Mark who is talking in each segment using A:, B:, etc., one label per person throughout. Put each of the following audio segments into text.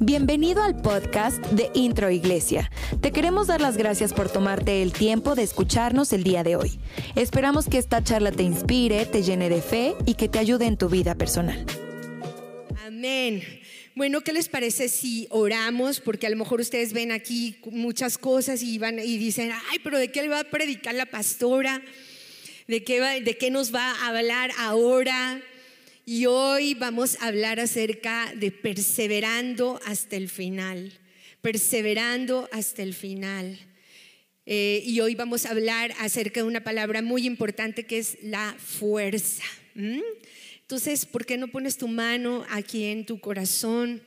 A: Bienvenido al podcast de Intro Iglesia. Te queremos dar las gracias por tomarte el tiempo de escucharnos el día de hoy. Esperamos que esta charla te inspire, te llene de fe y que te ayude en tu vida personal.
B: Amén. Bueno, ¿qué les parece si oramos? Porque a lo mejor ustedes ven aquí muchas cosas y, van, y dicen, ay, pero ¿de qué le va a predicar la pastora? ¿De qué, ¿De qué nos va a hablar ahora? Y hoy vamos a hablar acerca de perseverando hasta el final, perseverando hasta el final. Eh, y hoy vamos a hablar acerca de una palabra muy importante que es la fuerza. Entonces, ¿por qué no pones tu mano aquí en tu corazón?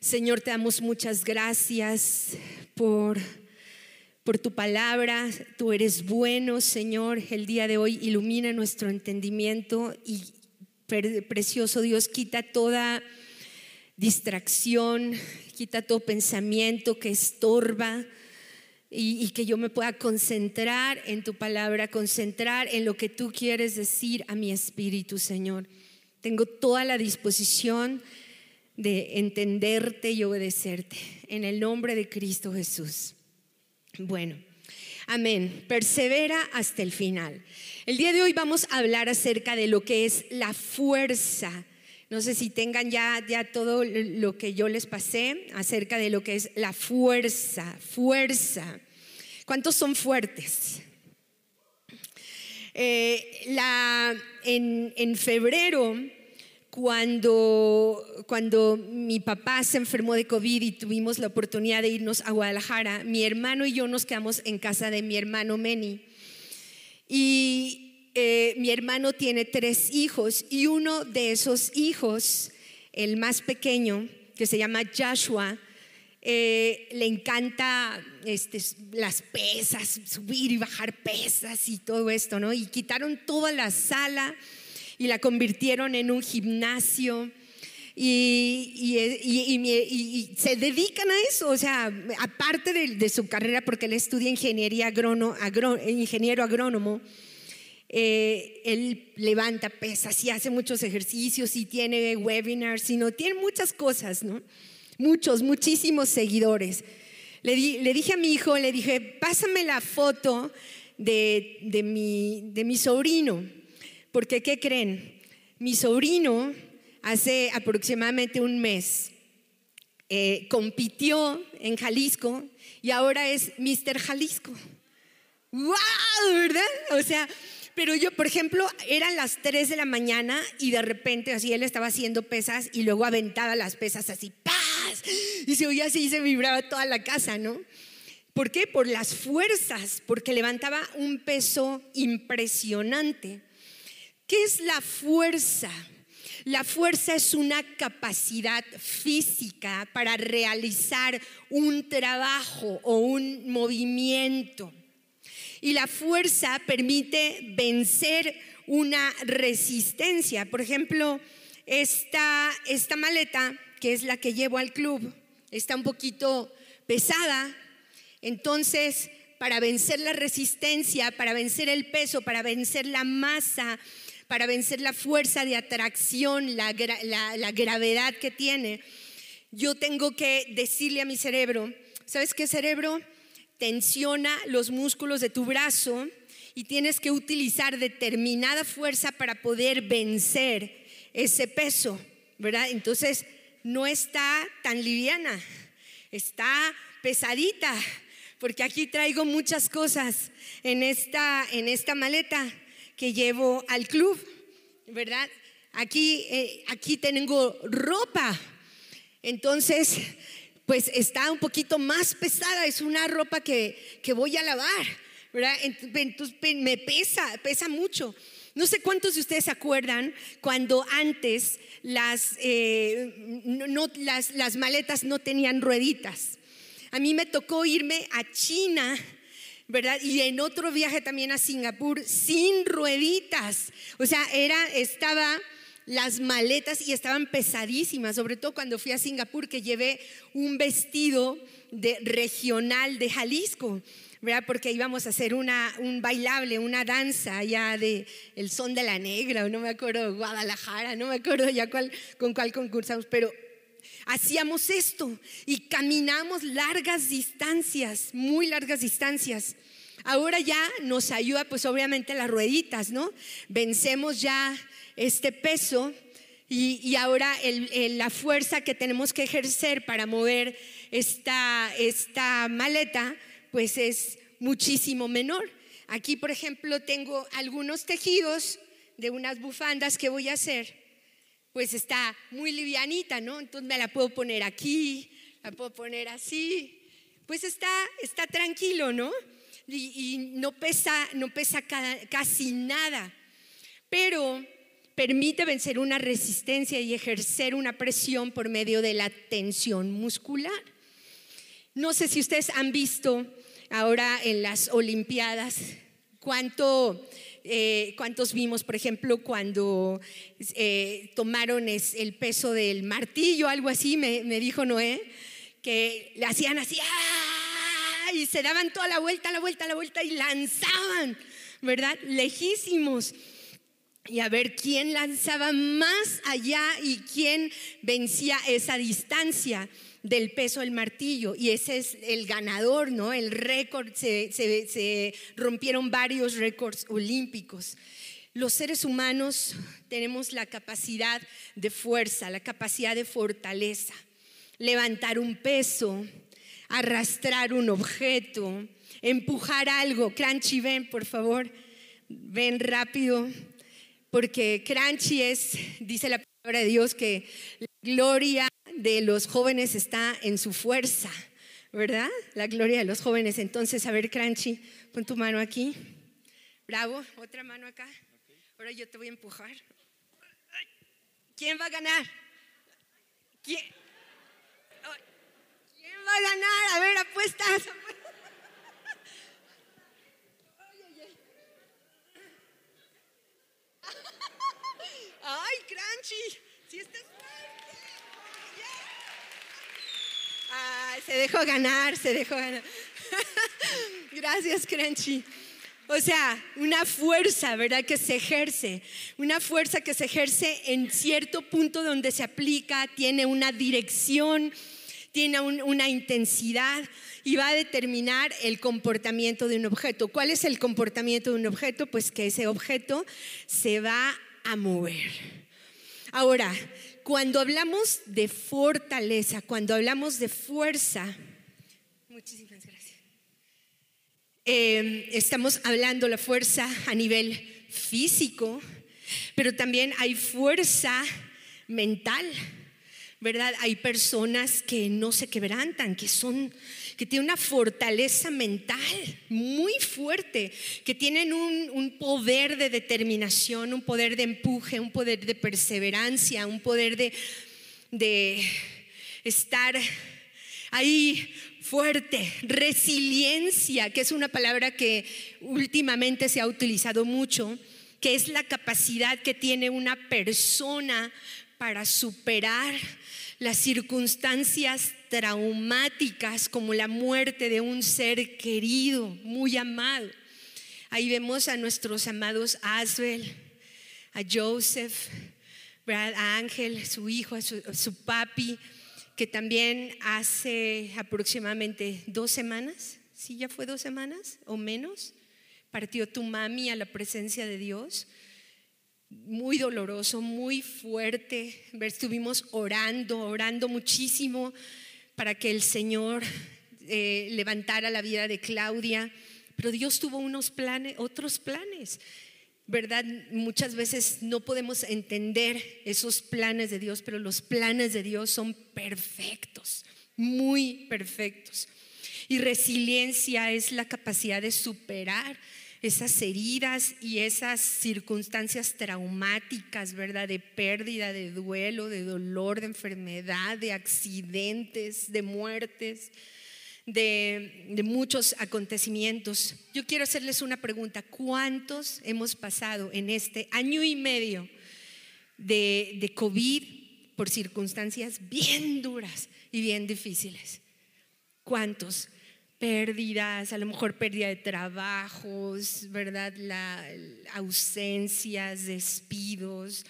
B: Señor, te damos muchas gracias por, por tu palabra. Tú eres bueno, Señor. El día de hoy ilumina nuestro entendimiento y precioso Dios, quita toda distracción, quita todo pensamiento que estorba y, que yo me pueda concentrar en tu palabra, concentrar en lo que tú quieres decir a mi espíritu, Señor. Tengo toda la disposición de entenderte y obedecerte en el nombre de Cristo Jesús. Bueno, amén. Persevera hasta el final. El día de hoy vamos a hablar acerca de lo que es la fuerza. No sé si tengan ya, ya todo lo que yo les pasé acerca de lo que es la fuerza, fuerza. ¿Cuántos son fuertes? Eh, la, en, en, febrero, cuando, cuando mi papá se enfermó de COVID y tuvimos la oportunidad de irnos a Guadalajara, mi hermano y yo nos quedamos en casa de mi hermano Meni. Y eh, mi hermano tiene tres hijos y uno de esos hijos, el más pequeño, que se llama Joshua, eh, le encanta este, las pesas, subir y bajar pesas y todo esto, ¿no? Y quitaron toda la sala y la convirtieron en un gimnasio. Y, se dedican a eso, o sea, aparte de, su carrera, porque él estudia ingeniería agrónomo, ingeniero agrónomo, eh, él levanta pesas y hace muchos ejercicios y tiene webinars, y no, tiene muchas cosas, ¿no? Muchos, muchísimos seguidores. Le, dije a mi hijo, le dije, pásame la foto de, mi, de mi sobrino, porque ¿qué creen? Mi sobrino hace aproximadamente un mes eh, compitió en Jalisco y ahora es Mr. Jalisco. ¡Wow! ¿Verdad? O sea, pero yo, por ejemplo, eran las 3 de la mañana y de repente así él estaba haciendo pesas y luego aventaba las pesas así, ¡paz! Y se oía así y se vibraba toda la casa, ¿no? ¿Por qué? Por las fuerzas, porque levantaba un peso impresionante. ¿Qué es la fuerza? La fuerza es una capacidad física para realizar un trabajo o un movimiento. Y la fuerza permite vencer una resistencia. Por ejemplo, esta, esta maleta, que es la que llevo al club, está un poquito pesada. Entonces, para vencer la resistencia, para vencer el peso, para vencer la masa, para vencer la fuerza de atracción, la, gravedad que tiene, yo tengo que decirle a mi cerebro, ¿sabes qué cerebro? Tensiona los músculos de tu brazo y tienes que utilizar determinada fuerza para poder vencer ese peso, ¿verdad? Entonces, no está tan liviana, está pesadita, porque aquí traigo muchas cosas en esta, en esta maleta que llevo al club, ¿verdad? Aquí, eh, aquí tengo ropa. Entonces, pues está un poquito más pesada, es una ropa que, que voy a lavar, ¿verdad? Me pesa, pesa mucho. No sé cuántos de ustedes se acuerdan cuando antes las, eh, las, las maletas no tenían rueditas. A mí me tocó irme a China ¿verdad? Y en otro viaje también a Singapur sin rueditas. O sea, era, estaba las maletas y estaban pesadísimas, sobre todo cuando fui a Singapur que llevé un vestido de regional de Jalisco. ¿verdad? Porque íbamos a hacer una, un bailable, una danza allá de El Son de la Negra, o no me acuerdo, Guadalajara, no me acuerdo ya cuál, con cuál concursamos, pero hacíamos esto y caminamos largas distancias, muy largas distancias. Ahora ya nos ayuda pues obviamente las rueditas, ¿no? Vencemos ya este peso y, ahora la fuerza que tenemos que ejercer para mover esta, esta maleta pues es muchísimo menor. Aquí, por ejemplo, tengo algunos tejidos de unas bufandas que voy a hacer. Pues está muy livianita, ¿no? Entonces me la puedo poner aquí, la puedo poner así. Pues está, está tranquilo, ¿no? Y, no pesa, no pesa casi nada. Pero permite vencer una resistencia y ejercer una presión por medio de la tensión muscular. No sé si ustedes han visto ahora en las Olimpiadas, cuánto, eh, cuántos vimos, por ejemplo, cuando eh, tomaron el peso del martillo, algo así, me, dijo Noé, que le hacían así, ¡ah! y se daban toda la vuelta, la vuelta, la vuelta y lanzaban, ¿verdad? Lejísimos y a ver quién lanzaba más allá y quién vencía esa distancia del peso del martillo. Y ese es el ganador, ¿no? El récord, se, rompieron varios récords olímpicos. Los seres humanos tenemos la capacidad de fuerza, la capacidad de fortaleza, levantar un peso, arrastrar un objeto, empujar algo. Crunchy, ven, por favor, ven rápido porque crunchy es, dice la palabra de Dios, que la gloria de los jóvenes está en su fuerza, ¿verdad? La gloria de los jóvenes. Entonces, a ver, crunchy, pon tu mano aquí. Bravo, otra mano acá. Ahora yo te voy a empujar. ¿Quién va a ganar? ¿Quién? ¿Quién va a ganar? A ver, apuestas. ¡Ay, Crunchy! ¡Sí estás Se dejó ganar, se dejó ganar. Gracias, Crunchy. O sea, una fuerza, ¿verdad? Que se ejerce. Una fuerza que se ejerce en cierto punto donde se aplica, tiene una dirección, tiene una intensidad y va a determinar el comportamiento de un objeto. ¿Cuál es el comportamiento de un objeto? Pues que ese objeto se va a mover. Ahora, cuando hablamos de fortaleza, cuando hablamos de fuerza, muchísimas gracias. Eh, estamos hablando la fuerza a nivel físico, pero también hay fuerza mental, ¿verdad? Hay personas que no se quebrantan, que son que tienen una fortaleza mental muy fuerte, que tienen un, poder de determinación, un poder de empuje, un poder de perseverancia, un poder de, de estar ahí fuerte, resiliencia, que es una palabra que últimamente se ha utilizado mucho, que es la capacidad que tiene una persona para superar las circunstancias traumáticas como la muerte de un ser querido, muy amado. Ahí vemos a nuestros amados Asbel, a Joseph, a Ángel, su hijo, a su, papi, que también hace aproximadamente dos semanas, sí, ya fue dos semanas o menos, partió tu mami a la presencia de Dios muy doloroso, muy fuerte. Estuvimos orando, orando muchísimo para que el Señor eh, levantara la vida de Claudia. Pero Dios tuvo unos planes, otros planes. ¿Verdad? Muchas veces no podemos entender esos planes de Dios, pero los planes de Dios son perfectos, muy perfectos. Y resiliencia es la capacidad de superar esas heridas y esas circunstancias traumáticas, ¿verdad? De pérdida, de duelo, de dolor, de enfermedad, de accidentes, de muertes, de, muchos acontecimientos. Yo quiero hacerles una pregunta. ¿Cuántos hemos pasado en este año y medio de COVID por circunstancias bien duras y bien difíciles. ¿Cuántos? Pérdidas, a lo mejor pérdida de trabajos, ¿verdad? La, ausencias, despidos,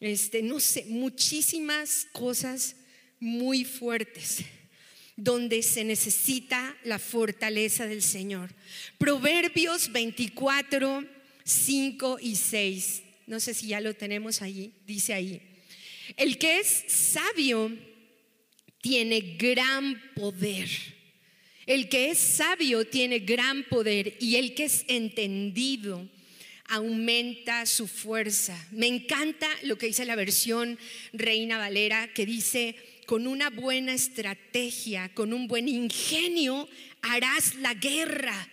B: este, no sé, muchísimas cosas muy fuertes donde se necesita la fortaleza del Señor. Proverbios 24, 5 y 6. No sé si ya lo tenemos allí, dice ahí. El que es sabio tiene gran poder. El que es sabio tiene gran poder y el que es entendido aumenta su fuerza. Me encanta lo que dice la versión Reina Valera, que dice, con una buena estrategia, con un buen ingenio, harás la guerra.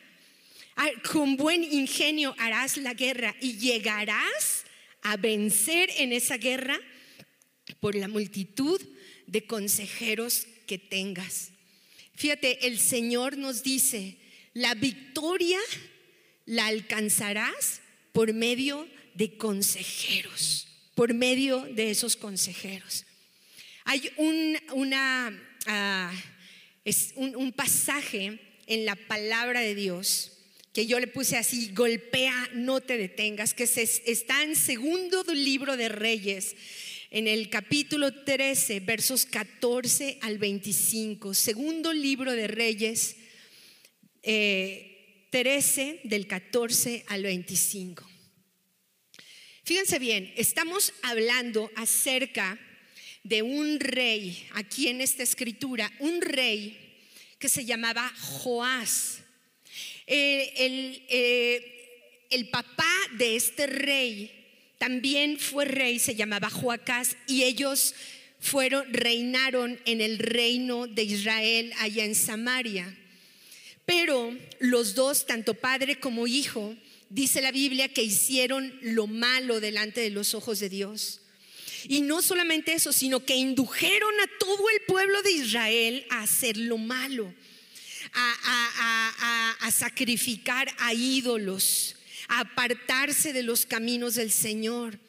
B: Ah, con buen ingenio harás la guerra y llegarás a vencer en esa guerra por la multitud de consejeros que tengas. Fíjate, el Señor nos dice, la victoria la alcanzarás por medio de consejeros, por medio de esos consejeros. Hay un, ah, un, pasaje en la palabra de Dios que yo le puse así, golpea, no te detengas, que se, está en segundo libro de Reyes, en el capítulo 13, versos 14 al 25, segundo libro de Reyes, 13 eh, del 14 al 25. Fíjense bien, estamos hablando acerca de un rey, aquí en esta escritura, un rey que se llamaba Joás. Eh, el, eh, el papá de este rey también fue rey, se llamaba Joacás, y ellos fueron, reinaron en el reino de Israel allá en Samaria. Pero los dos, tanto padre como hijo, dice la Biblia que hicieron lo malo delante de los ojos de Dios. Y no solamente eso, sino que indujeron a todo el pueblo de Israel a hacer lo malo, a, a sacrificar a ídolos, apartarse de los caminos del Señor.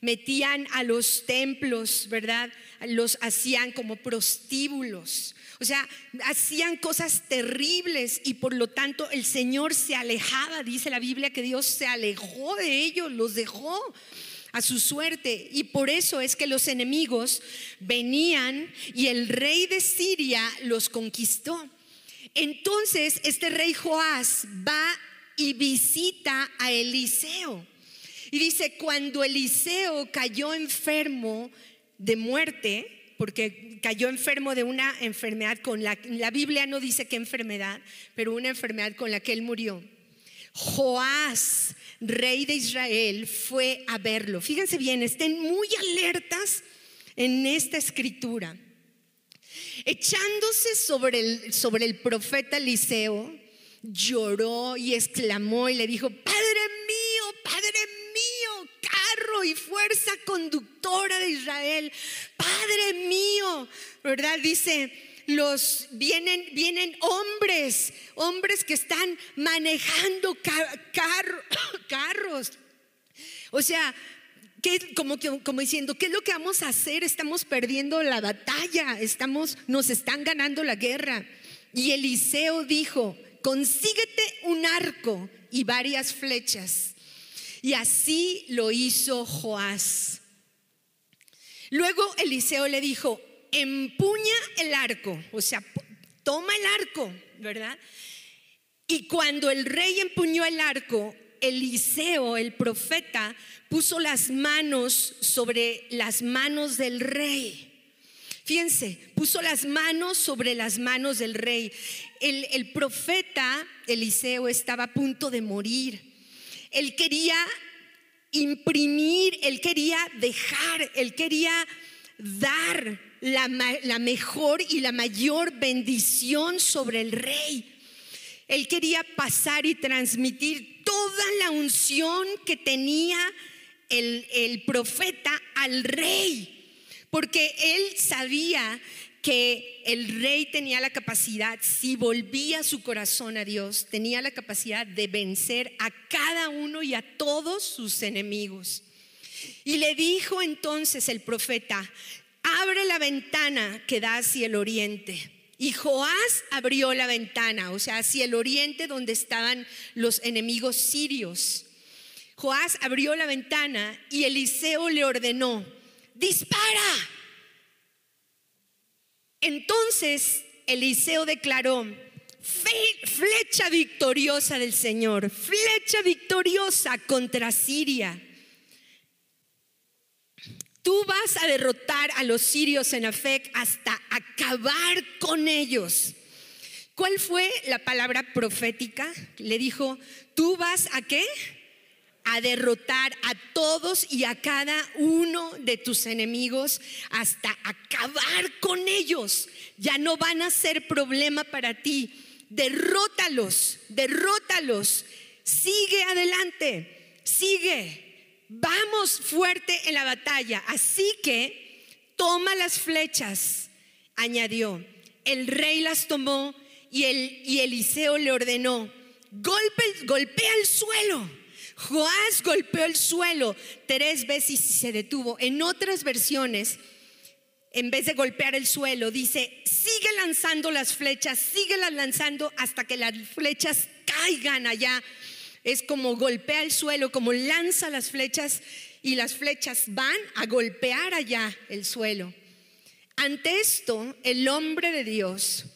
B: Metían a los templos, ¿verdad? Los hacían como prostíbulos. O sea, hacían cosas terribles y por lo tanto el Señor se alejaba. Dice la Biblia que Dios se alejó de ellos, los dejó a su suerte. Y por eso es que los enemigos venían y el rey de Siria los conquistó. Entonces este rey Joás va y visita a Eliseo. Y dice, cuando Eliseo cayó enfermo de muerte, porque cayó enfermo de una enfermedad con la, la Biblia no dice qué enfermedad, pero una enfermedad con la que él murió. Joás, rey de Israel, fue a verlo. Fíjense bien, estén muy alertas en esta escritura. Echándose sobre el, sobre el profeta Eliseo, lloró y exclamó y le dijo, Padre mío, Padre mío, carro y fuerza conductora de Israel, Padre mío, ¿verdad? Dice, los vienen, vienen hombres, hombres que están manejando carros. O sea, como, como diciendo, ¿qué es lo que vamos a hacer? Estamos perdiendo la batalla, estamos, nos están ganando la guerra. Y Eliseo dijo, consíguete un arco y varias flechas. Y así lo hizo Joás. Luego Eliseo le dijo, empuña el arco, o sea, toma el arco, ¿verdad? Y cuando el rey empuñó el arco, Eliseo, el profeta, puso las manos sobre las manos del rey. Fíjense, puso las manos sobre las manos del rey. El, profeta Eliseo estaba a punto de morir. Él quería imprimir, él quería dejar, él quería dar la, mejor y la mayor bendición sobre el rey. Él quería pasar y transmitir toda la unción que tenía el, el profeta al rey porque él sabía que el rey tenía la capacidad, si volvía su corazón a Dios, tenía la capacidad de vencer a cada uno y a todos sus enemigos. Y le dijo entonces el profeta, abre la ventana que da hacia el oriente. Y Joás abrió la ventana, o sea, hacia el oriente donde estaban los enemigos sirios. Joás abrió la ventana y Eliseo le ordenó, dispara. Entonces Eliseo declaró, flecha victoriosa del Señor, flecha victoriosa contra Siria. Tú vas a derrotar a los sirios en Afec hasta acabar con ellos. ¿Cuál fue la palabra profética? Le dijo, tú vas a qué? A derrotar a todos y a cada uno de tus enemigos hasta acabar con ellos. Ya no van a ser problema para ti. Derrótalos, derrótalos. Sigue adelante, sigue vamos fuerte en la batalla. Así que toma las flechas, añadió. El rey las tomó y, el, y Eliseo le ordenó, golpe, golpea el suelo. Joás golpeó el suelo tres veces y se detuvo. En otras versiones, en vez de golpear el suelo, dice, sigue lanzando las flechas, sigue las lanzando hasta que las flechas caigan allá es como golpea el suelo, como lanza las flechas y las flechas van a golpear allá el suelo. Ante esto, el hombre de Dios,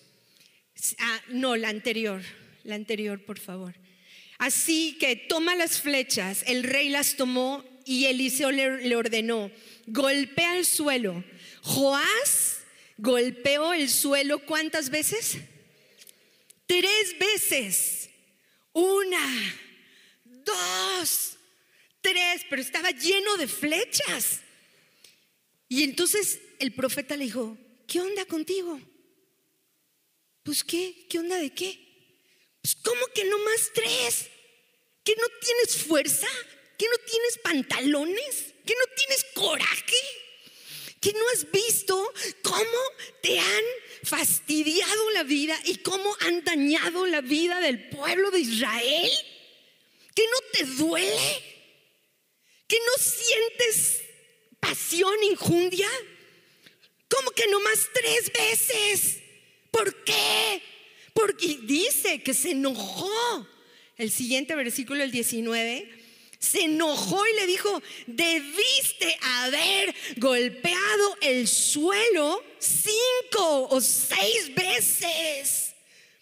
B: ah, no, la anterior, la anterior, por favor. Así que toma las flechas, el rey las tomó y Eliseo le, ordenó, golpea el suelo. Joás golpeó el suelo cuántas veces? Tres veces. Una, dos, tres, pero estaba lleno de flechas. Y entonces el profeta le dijo, ¿qué onda contigo? Pues qué, ¿qué onda de qué? Pues ¿cómo que no más tres? ¿Que no tienes fuerza? ¿Que no tienes pantalones? ¿Que no tienes coraje? ¿Que no has visto cómo te han fastidiado la vida y cómo han dañado la vida del pueblo de Israel? ¿Que no te duele? ¿Que no sientes pasión, injundia? ¿Cómo que nomás tres veces? ¿Por qué? Porque dice que se enojó. El siguiente versículo, el 19, se enojó y le dijo, debiste haber golpeado el suelo cinco o seis veces.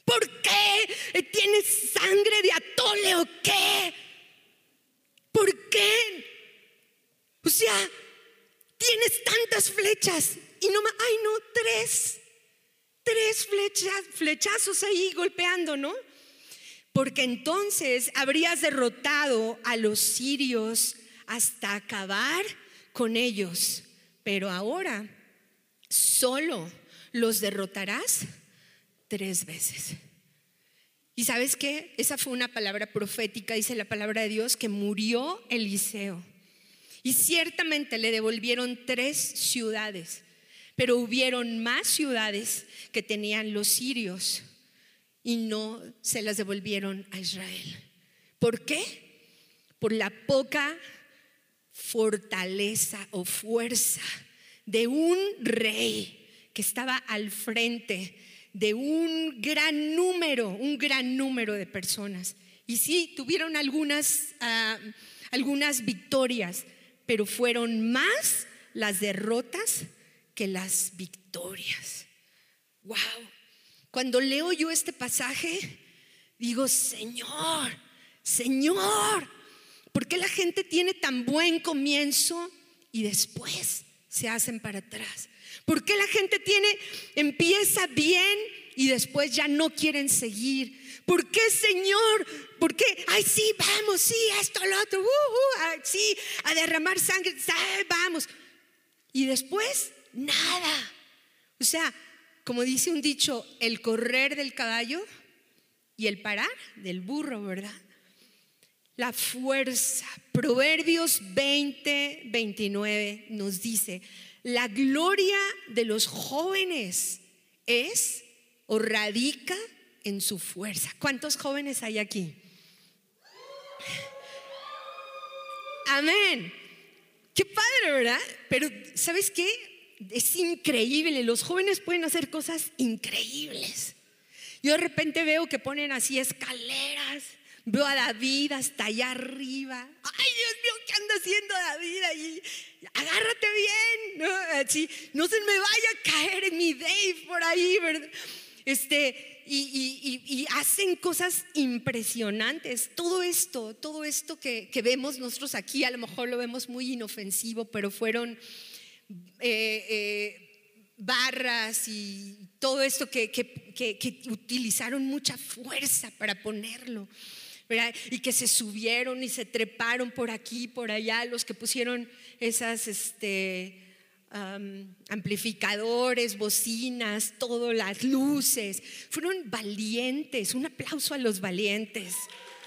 B: ¿Por qué tienes sangre de atole o qué? ¿Por qué? O sea, tienes tantas flechas y no ay no, tres, tres flechazos ahí golpeando, ¿no? Porque entonces habrías derrotado a los sirios hasta acabar con ellos. Pero ahora solo los derrotarás tres veces. ¿Y sabes qué? Esa fue una palabra profética, dice la palabra de Dios, que murió Eliseo. Y ciertamente le devolvieron tres ciudades, pero hubieron más ciudades que tenían los sirios y no se las devolvieron a Israel. ¿Por qué? Por la poca fortaleza o fuerza de un rey que estaba al frente de un gran número, un gran número de personas. Y sí, tuvieron algunas, ah, algunas victorias, pero fueron más las derrotas que las victorias. Wow. Cuando leo yo este pasaje, digo, Señor, Señor, ¿por qué la gente tiene tan buen comienzo y después se hacen para atrás? ¿Por qué la gente tiene, empieza bien y después ya no quieren seguir? ¿Por qué, Señor? ¿Por qué? Ay, sí, vamos, sí, esto, lo otro, uh, uh, sí, a derramar sangre, vamos. Y después, nada. O sea, como dice un dicho, el correr del caballo y el parar del burro, ¿verdad? La fuerza. Proverbios 20, 29 nos dice, la gloria de los jóvenes es o radica en su fuerza. ¿Cuántos jóvenes hay aquí? Amén. Qué padre, ¿verdad? Pero ¿sabes qué? Es increíble, los jóvenes pueden hacer cosas increíbles. Yo de repente veo que ponen así escaleras, veo a David hasta allá arriba. Ay, Dios mío, ¿qué anda haciendo David ahí? Agárrate bien, ¿no? Así, no se me vaya a caer mi Dave por ahí, ¿verdad? Este, y, hacen cosas impresionantes. Todo esto, todo esto que, vemos nosotros aquí, a lo mejor lo vemos muy inofensivo, pero fueron eh, eh, barras y todo esto que, que, utilizaron mucha fuerza para ponerlo. Y que se subieron y se treparon por aquí, por allá, los que pusieron esas, este, amplificadores, bocinas, todas las luces. Fueron valientes. Un aplauso a los valientes.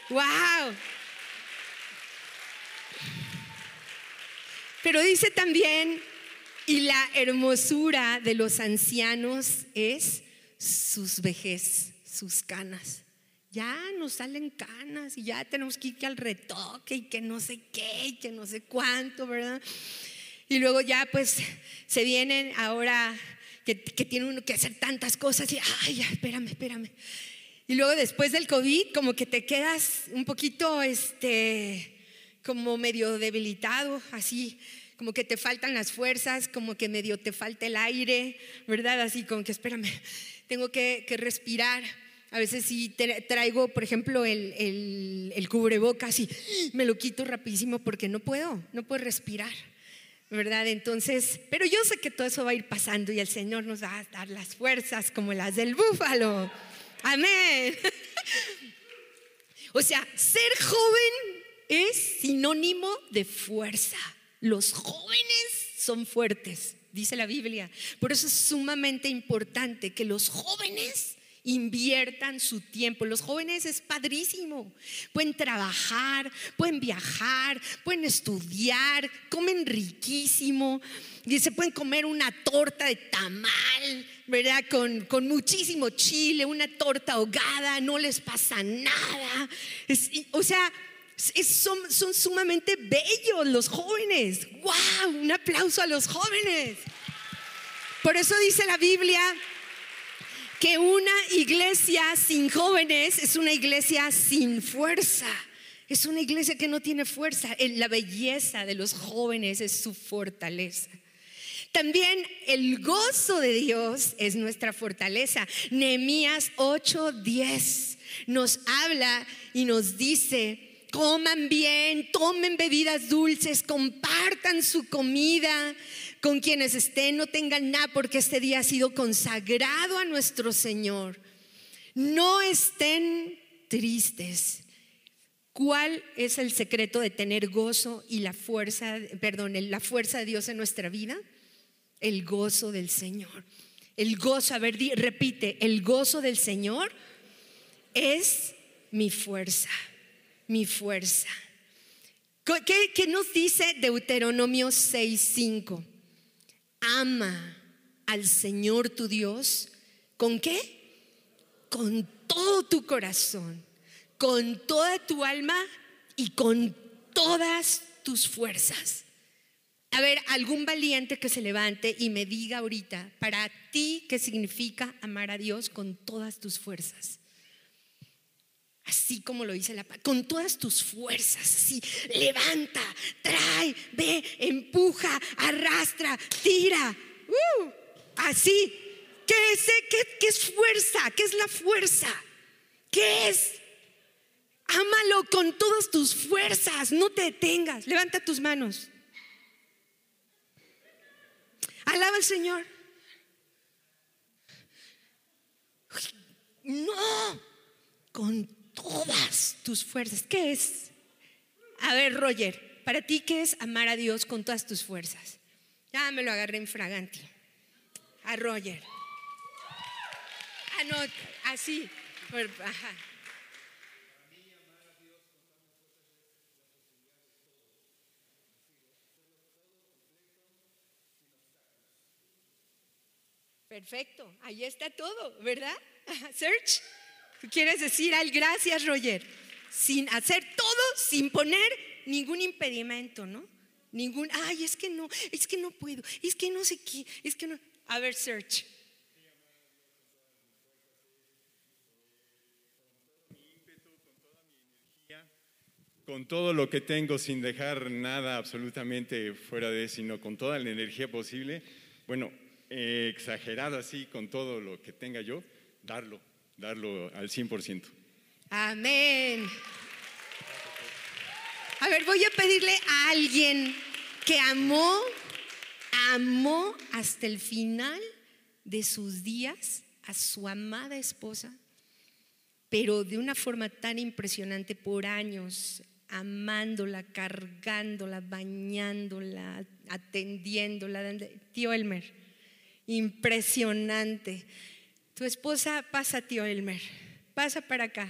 B: ¡Wow! Pero dice también, y la hermosura de los ancianos es sus vejez, sus canas. Ya nos salen canas y ya tenemos que ir al retoque y que no sé qué y que no sé cuánto, ¿verdad? Y luego ya pues se vienen ahora que, que tiene uno que hacer tantas cosas y, ay, espérame, espérame. Y luego después del COVID como que te quedas un poquito, este, como medio debilitado, así, como que te faltan las fuerzas, como que medio te falta el aire, ¿verdad? Así como que espérame, tengo que, respirar. A veces sí traigo, por ejemplo, el, el, el cubrebocas y me lo quito rapidísimo porque no puedo, no puedo respirar. ¿verdad? Entonces, pero yo sé que todo eso va a ir pasando y el Señor nos va a dar las fuerzas como las del búfalo. Amén. O sea, ser joven es sinónimo de fuerza. Los jóvenes son fuertes, dice la Biblia. Por eso es sumamente importante que los jóvenes inviertan su tiempo. Los jóvenes es padrísimo. Pueden trabajar, pueden viajar, pueden estudiar, comen riquísimo. Y se pueden comer una torta de tamal, ¿verdad? Con, muchísimo chile, una torta ahogada, no les pasa nada. o sea, son, son sumamente bellos los jóvenes. ¡Wow! Un aplauso a los jóvenes. Por eso dice la Biblia que una iglesia sin jóvenes es una iglesia sin fuerza. Es una iglesia que no tiene fuerza. La belleza de los jóvenes es su fortaleza. También el gozo de Dios es nuestra fortaleza. Nehemías 8:10 nos habla y nos dice, coman bien, tomen bebidas dulces, compartan su comida, con quienes estén, no tengan nada porque este día ha sido consagrado a nuestro Señor. No estén tristes. ¿Cuál es el secreto de tener gozo y la fuerza, perdón, la fuerza de Dios en nuestra vida? El gozo del Señor. El gozo, a ver, repite, el gozo del Señor es mi fuerza, mi fuerza. ¿Qué, nos dice Deuteronomio 6:5? ama al Señor tu Dios, ¿con qué? Con todo tu corazón, con toda tu alma y con todas tus fuerzas. A ver, algún valiente que se levante y me diga ahorita, para ti, ¿qué significa amar a Dios con todas tus fuerzas? Así como lo dice la palabra, con todas tus fuerzas, así, levanta, trae, ve, empuja, arrastra, tira. Uh, así. ¿Qué es, qué, es fuerza? ¿Qué es la fuerza? ¿Qué es? Ámalo con todas tus fuerzas, no te detengas. Levanta tus manos. Alaba al Señor. No, con todas tus fuerzas. ¿Qué es? A ver, Roger, para ti, ¿qué es amar a Dios con todas tus fuerzas? Ya me lo agarré en fragante. A Roger. Ah, no, así. Ajá. Perfecto, ahí está todo, ¿verdad? Search quieres decir al gracias, Roger, sin hacer todo, sin poner ningún impedimento, ¿no? Ningún, ay, es que no, es que no puedo, es que no sé qué, es que no. A ver, search.
C: Con todo lo que tengo, sin dejar nada absolutamente fuera de, sino con toda la energía posible, bueno, eh, exagerado así, con todo lo que tenga yo, darlo, darlo al 100%.
B: Amén. A ver, voy a pedirle a alguien que amó, amó hasta el final de sus días a su amada esposa, pero de una forma tan impresionante por años, amándola, cargándola, bañándola, atendiéndola. Tío Elmer, impresionante. Tu esposa pasa, tío Elmer, pasa para acá.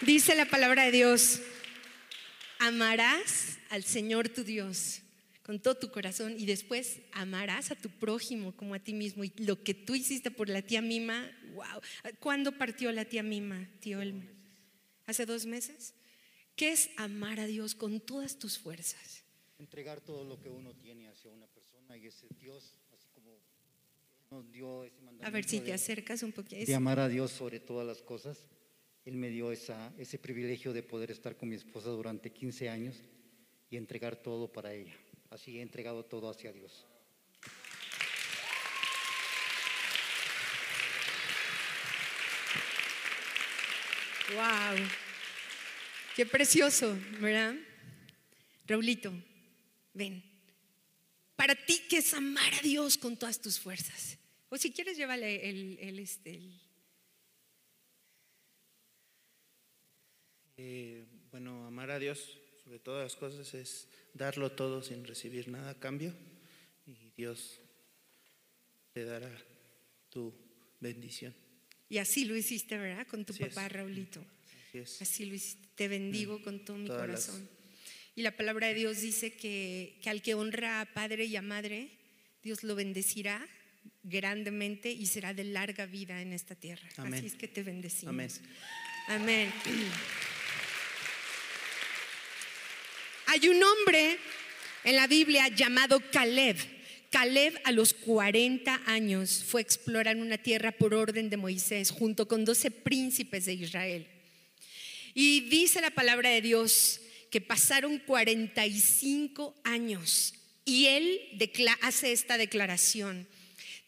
B: Dice la palabra de Dios, amarás al Señor tu Dios con todo tu corazón y después amarás a tu prójimo como a ti mismo. Y lo que tú hiciste por la tía Mima, wow. ¿Cuándo partió la tía Mima, tío Elmer? ¿Hace dos meses? ¿Qué es amar a Dios con todas tus fuerzas?
D: Entregar todo lo que uno tiene hacia una persona y ese Dios, así como nos dio ese mandamiento.
B: A ver si te acercas un poquito.
D: De amar a Dios sobre todas las cosas. Él me dio esa, ese privilegio de poder estar con mi esposa durante 15 años y entregar todo para ella. Así he entregado todo hacia Dios.
B: Wow. Qué precioso, ¿verdad? Raulito, ven. Para ti, ¿qué es amar a Dios con todas tus fuerzas? O si quieres, llévale el, el, este,
E: eh, bueno, amar a Dios sobre todas las cosas es darlo todo sin recibir nada a cambio y Dios te dará tu bendición.
B: Y así lo hiciste, ¿verdad? Con tu papá, Raulito. Así, lo hiciste. Te bendigo mm. con todo mi corazón. Y la palabra de Dios dice que, que al que honra a padre y a madre, Dios lo bendecirá grandemente y será de larga vida en esta tierra. Así es que te bendecimos.
E: Amén.
B: Amén. Hay un hombre en la Biblia llamado Caleb. Caleb a los 40 años fue a explorar una tierra por orden de Moisés junto con 12 príncipes de Israel. Y dice la palabra de Dios que pasaron 45 años y él hace esta declaración.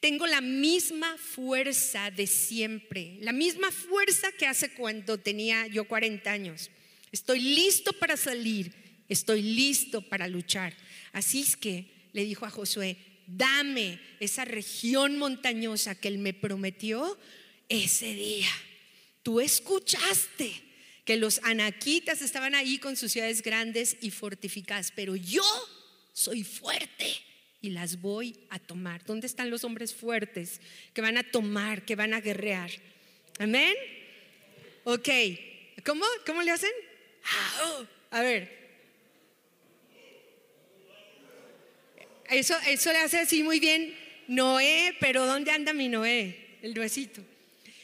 B: Tengo la misma fuerza de siempre, la misma fuerza que hace cuando tenía yo 40 años. Estoy listo para salir estoy listo para luchar. Así es que le dijo a Josué, dame esa región montañosa que él me prometió ese día. Tú escuchaste que los anaquitas estaban ahí con sus ciudades grandes y fortificadas, pero yo soy fuerte y las voy a tomar. ¿Dónde están los hombres fuertes que van a tomar, que van a guerrear? Amén. Ok, ¿cómo? ¿Cómo le hacen? Ah, oh. A ver, Eso, eso le hace así muy bien Noé, pero ¿dónde anda mi Noé? El nuecito.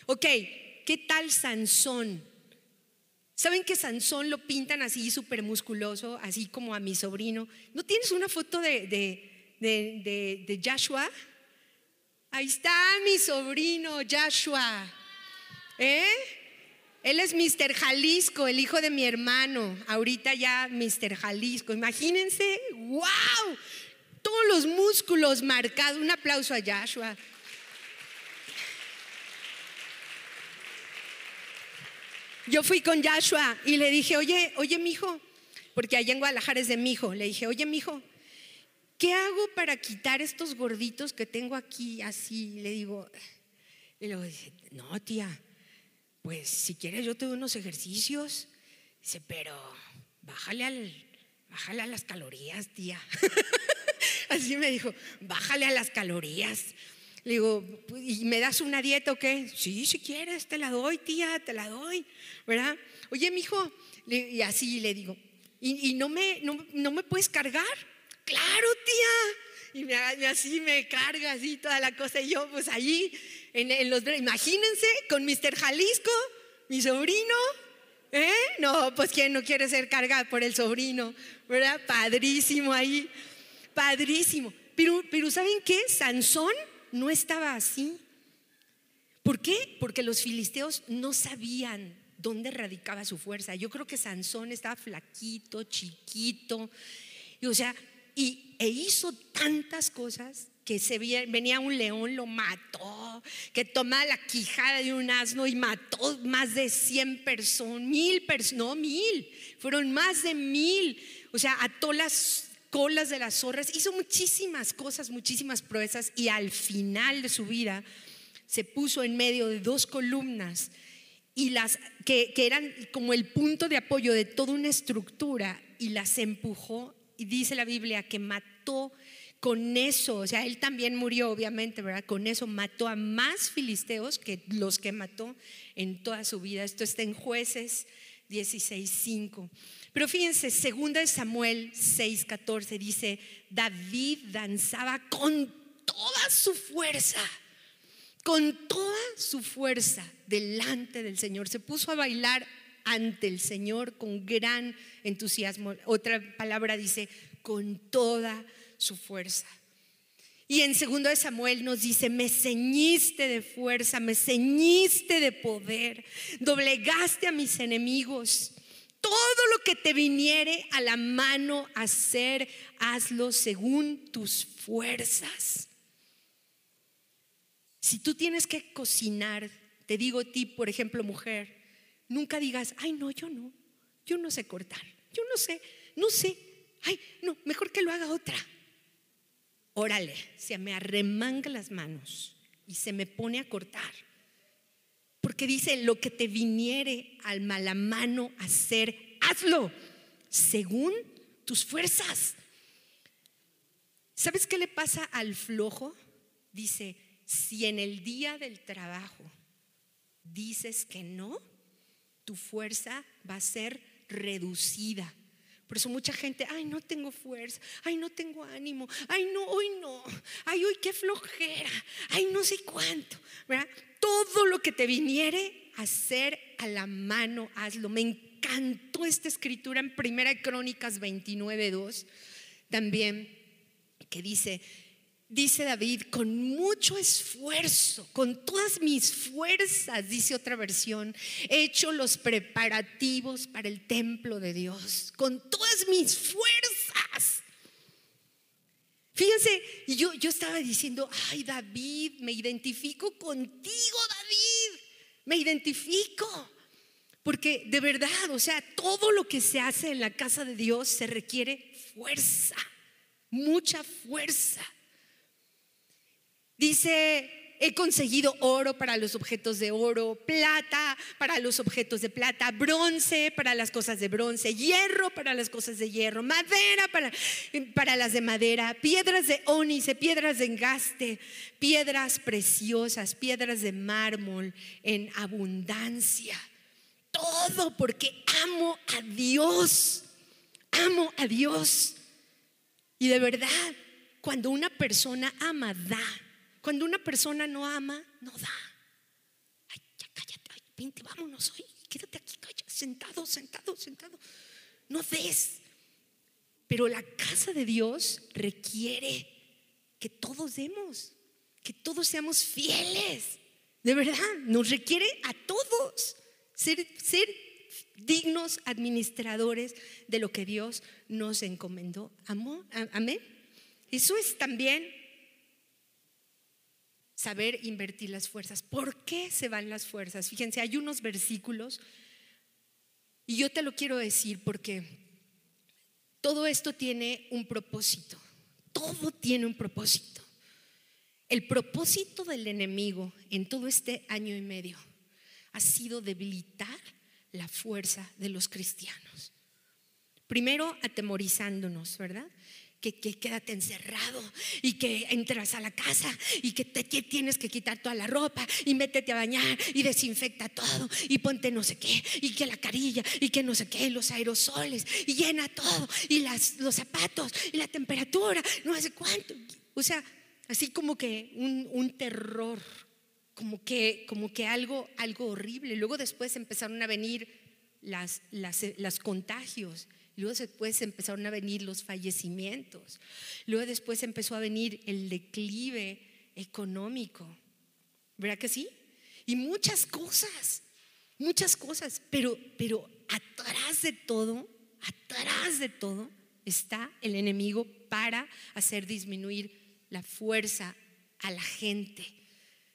B: Ok, ¿qué tal Sansón? ¿Saben que Sansón lo pintan así súper musculoso, así como a mi sobrino? ¿No tienes una foto de, de, de, Joshua? Ahí está mi sobrino Joshua. ¿Eh? Él es Mr. Jalisco, el hijo de mi hermano. Ahorita ya Mr. Jalisco. Imagínense, wow, todos los músculos marcados. Un aplauso a Joshua. Yo fui con Joshua y le dije, oye, oye, mijo, porque allá en Guadalajara es de mi hijo. Le dije, oye, mijo, ¿qué hago para quitar estos gorditos que tengo aquí así? Le digo, y luego dice, no, tía, pues si quieres yo te doy unos ejercicios. Dice, pero bájale, al, bájale a las calorías, tía. Así me dijo, bájale a las calorías. Le digo, ¿y me das una dieta o qué? Sí, si quieres, te la doy, tía, te la doy, ¿verdad? Oye, mijo, y así le digo, ¿y, no, me, no, me puedes cargar? Claro, tía. y me, así me carga así toda la cosa. Y yo, pues allí, en, los. Imagínense con Mr. Jalisco, mi sobrino. ¿Eh? No, pues quién no quiere ser cargada por el sobrino, ¿verdad? Padrísimo ahí, padrísimo. Pero, pero ¿saben qué? Sansón no estaba así. ¿Por qué? Porque los filisteos no sabían dónde radicaba su fuerza. Yo creo que Sansón estaba flaquito, chiquito, y, o sea, y, e hizo tantas cosas que se venía un león, lo mató, que tomaba la quijada de un asno y mató más de 100 personas, mil personas, no mil, fueron más de mil, o sea, ató las colas de las zorras, hizo muchísimas cosas, muchísimas proezas y al final de su vida se puso en medio de dos columnas y las que, eran como el punto de apoyo de toda una estructura y las empujó y dice la Biblia que mató con eso, o sea, él también murió, obviamente, ¿verdad? Con eso mató a más filisteos que los que mató en toda su vida. Esto está en jueces 16.5. Pero fíjense, segunda de Samuel 6.14 dice, David danzaba con toda su fuerza, con toda su fuerza delante del Señor. Se puso a bailar ante el Señor con gran entusiasmo. Otra palabra dice, con toda su fuerza. Y en segundo de Samuel nos dice, me ceñiste de fuerza, me ceñiste de poder, doblegaste a mis enemigos. Todo lo que te viniere a la mano hacer, hazlo según tus fuerzas. Si tú tienes que cocinar, te digo a ti, por ejemplo, mujer, Nunca digas, ay, no, yo no, yo no sé cortar, yo no sé, no sé, ay, no, mejor que lo haga otra. Órale, se me arremanga las manos y se me pone a cortar. Porque dice, lo que te viniere al mala mano hacer, hazlo según tus fuerzas. ¿Sabes qué le pasa al flojo? Dice, si en el día del trabajo dices que no, tu fuerza va a ser reducida. Por eso mucha gente, ay, no tengo fuerza, ay, no tengo ánimo, ay, no, hoy no, ay, hoy qué flojera, ay, no sé cuánto, ¿verdad? Todo lo que te viniere a hacer a la mano, hazlo. Me encantó esta escritura en Primera Crónicas 29, 2, también, que dice, dice David, con mucho esfuerzo, con todas mis fuerzas, dice otra versión, he hecho los preparativos para el templo de Dios, con todas mis fuerzas. Fíjense, yo, yo estaba diciendo, ay David, me identifico contigo, David, me identifico. Porque de verdad, o sea, todo lo que se hace en la casa de Dios se requiere fuerza, mucha fuerza. Dice, he conseguido oro para los objetos de oro, plata para los objetos de plata, bronce para las cosas de bronce, hierro para las cosas de hierro, madera para, para las de madera, piedras de ónice, piedras de engaste, piedras preciosas, piedras de mármol en abundancia. Todo porque amo a Dios, amo a Dios. Y de verdad, cuando una persona ama, da. Cuando una persona no ama, no da. Ay, ya cállate, ay, vente, vámonos hoy, quédate aquí, sentado, sentado, sentado. No des. Pero la casa de Dios requiere que todos demos, que todos seamos fieles. De verdad, nos requiere a todos ser, ser dignos administradores de lo que Dios nos encomendó. Amén. Eso es también saber invertir las fuerzas. ¿Por qué se van las fuerzas? Fíjense, hay unos versículos y yo te lo quiero decir porque todo esto tiene un propósito. Todo tiene un propósito. El propósito del enemigo en todo este año y medio ha sido debilitar la fuerza de los cristianos. Primero atemorizándonos, ¿verdad? Que, quédate encerrado y que entras a la casa y que te tienes que quitar toda la ropa y métete a bañar y desinfecta todo y ponte no sé qué y que la carilla y que no sé qué, los aerosoles y llena todo y las, los zapatos y la temperatura, no sé cuánto. O sea, así como que un, un terror, como que, como que algo, algo horrible. Luego después empezaron a venir las, las, las contagios. Luego después empezaron a venir los fallecimientos. Luego después empezó a venir el declive económico. ¿Verdad que sí? Y muchas cosas, muchas cosas. Pero, pero atrás de todo, atrás de todo está el enemigo para hacer disminuir la fuerza a la gente,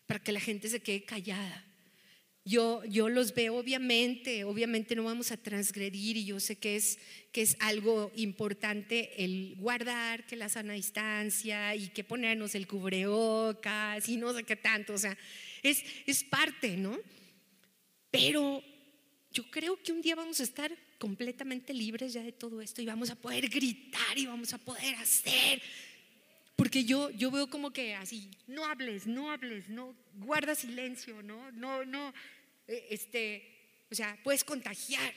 B: para que la gente se quede callada. Yo, yo los veo, obviamente, obviamente no vamos a transgredir y yo sé que es, que es algo importante el guardar que la sana distancia y que ponernos el cubreocas y no sé qué tanto, o sea, es, es parte, ¿no? Pero yo creo que un día vamos a estar completamente libres ya de todo esto y vamos a poder gritar y vamos a poder hacer. Porque yo, yo veo como que así, no hables, no hables, no, guarda silencio, no, no, no, eh, este, o sea, puedes contagiar.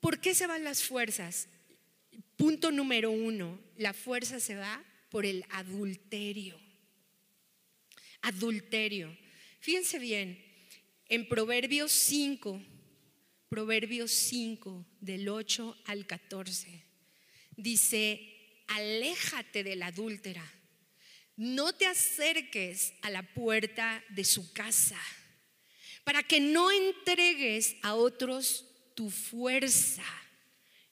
B: ¿Por qué se van las fuerzas? Punto número uno, la fuerza se va por el adulterio. Adulterio. Fíjense bien, en Proverbios 5, Proverbios 5, del 8 al 14, dice, aléjate de la adúltera, no te acerques a la puerta de su casa, para que no entregues a otros tu fuerza,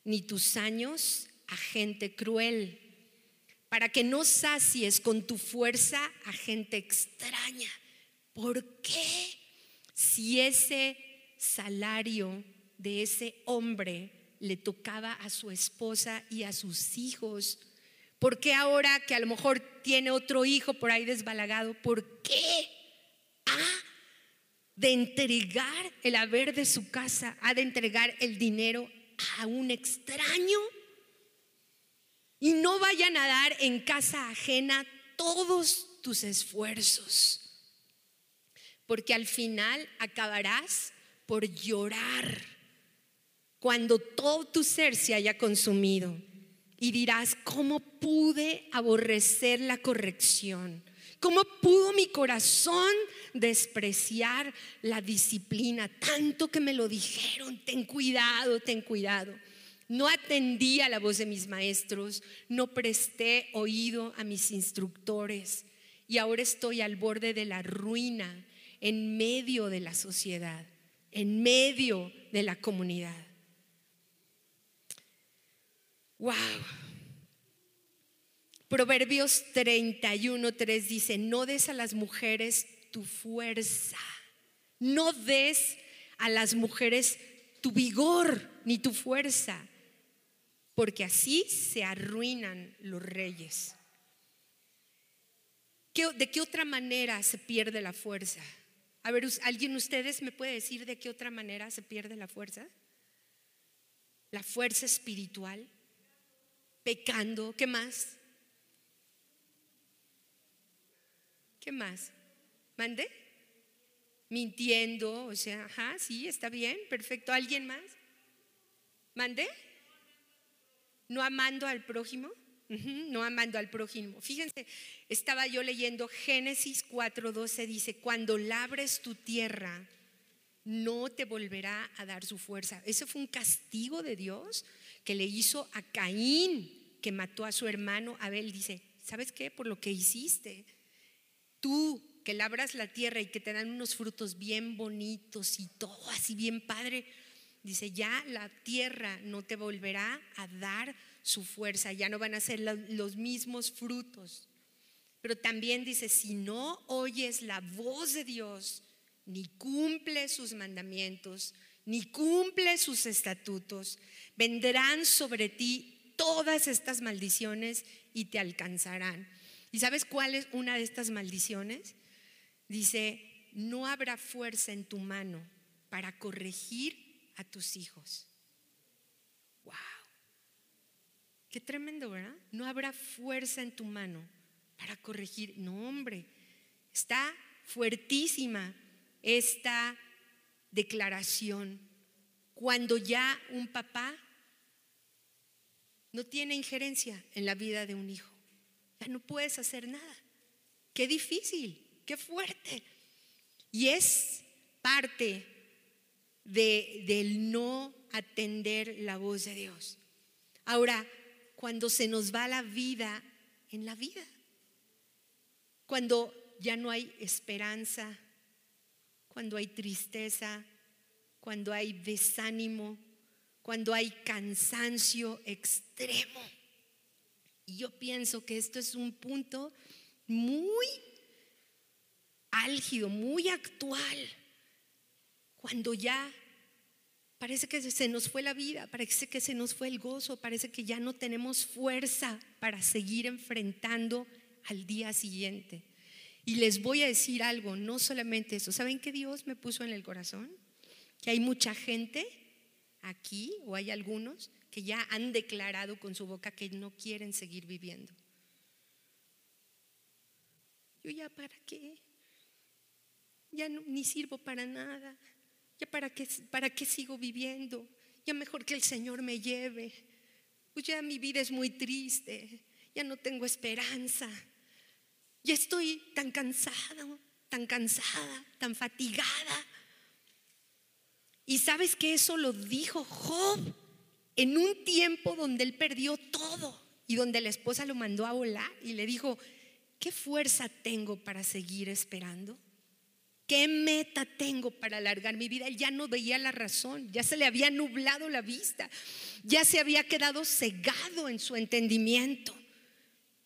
B: ni tus años a gente cruel, para que no sacies con tu fuerza a gente extraña. ¿Por qué? Si ese salario de ese hombre le tocaba a su esposa y a sus hijos, ¿por qué ahora que a lo mejor tiene otro hijo por ahí desbalagado, por qué ha de entregar el haber de su casa, ha de entregar el dinero a un extraño? Y no vayan a dar en casa ajena todos tus esfuerzos, porque al final acabarás por llorar cuando todo tu ser se haya consumido y dirás, ¿cómo pude aborrecer la corrección? ¿Cómo pudo mi corazón despreciar la disciplina? Tanto que me lo dijeron, ten cuidado, ten cuidado. No atendí a la voz de mis maestros, no presté oído a mis instructores y ahora estoy al borde de la ruina en medio de la sociedad, en medio de la comunidad. Wow. Proverbios 31, 3 dice, no des a las mujeres tu fuerza, no des a las mujeres tu vigor ni tu fuerza, porque así se arruinan los reyes. ¿De qué otra manera se pierde la fuerza? A ver, ¿alguien de ustedes me puede decir de qué otra manera se pierde la fuerza? La fuerza espiritual, pecando, ¿qué más? ¿Qué más? ¿Mande? Mintiendo, o sea, ajá, sí, está bien, perfecto. ¿Alguien más? ¿Mande? ¿No amando al prójimo? no amando al prójimo. Fíjense, estaba yo leyendo Génesis 4:12, dice, cuando labres tu tierra, no te volverá a dar su fuerza. Ese fue un castigo de Dios que le hizo a Caín, que mató a su hermano Abel. Dice, ¿sabes qué? Por lo que hiciste, tú que labras la tierra y que te dan unos frutos bien bonitos y todo así bien padre, dice, ya la tierra no te volverá a dar su fuerza, ya no van a ser los mismos frutos. Pero también dice, si no oyes la voz de Dios, ni cumple sus mandamientos, ni cumple sus estatutos, vendrán sobre ti todas estas maldiciones y te alcanzarán. ¿Y sabes cuál es una de estas maldiciones? Dice, no habrá fuerza en tu mano para corregir a tus hijos. Wow. Qué tremendo, ¿verdad? No habrá fuerza en tu mano para corregir. No, hombre, está fuertísima esta declaración. Cuando ya un papá no tiene injerencia en la vida de un hijo. ya no puedes hacer nada. Qué difícil, qué fuerte. Y es parte de, del no atender la voz de Dios. Ahora, cuando se nos va la vida en la vida, cuando ya no hay esperanza, cuando hay tristeza, cuando hay desánimo, cuando hay cansancio extremo. Y yo pienso que esto es un punto muy álgido, muy actual, cuando ya parece que se nos fue la vida, parece que se nos fue el gozo, parece que ya no tenemos fuerza para seguir enfrentando al día siguiente. Y les voy a decir algo, no solamente eso, ¿saben que Dios me puso en el corazón? Que hay mucha gente aquí, o hay algunos, que ya han declarado con su boca que no quieren seguir viviendo. Yo ya para qué? Ya ni sirvo para nada. Ya para qué, para qué sigo viviendo? Ya mejor que el Señor me lleve. Pues ya mi vida es muy triste. Ya no tengo esperanza. Ya estoy tan cansado, tan cansada, tan fatigada. Y sabes que eso lo dijo Job en un tiempo donde él perdió todo y donde la esposa lo mandó a volar y le dijo, ¿qué fuerza tengo para seguir esperando? ¿Qué meta tengo para alargar mi vida? Él ya no veía la razón, ya se le había nublado la vista, ya se había quedado cegado en su entendimiento.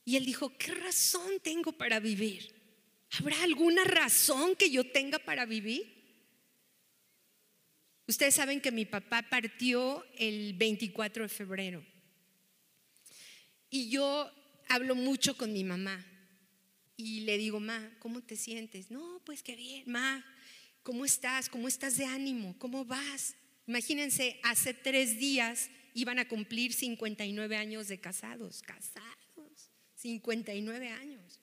B: Y él dijo, ¿qué razón tengo para vivir? ¿Habrá alguna razón que yo tenga para vivir? Ustedes saben que mi papá partió el 24 de febrero. Y yo hablo mucho con mi mamá. Y le digo, ma, ¿cómo te sientes? No, pues qué bien, ma, ¿cómo estás? ¿Cómo estás de ánimo? ¿Cómo vas? Imagínense, hace tres días iban a cumplir 59 años de casados, casados, 59 años.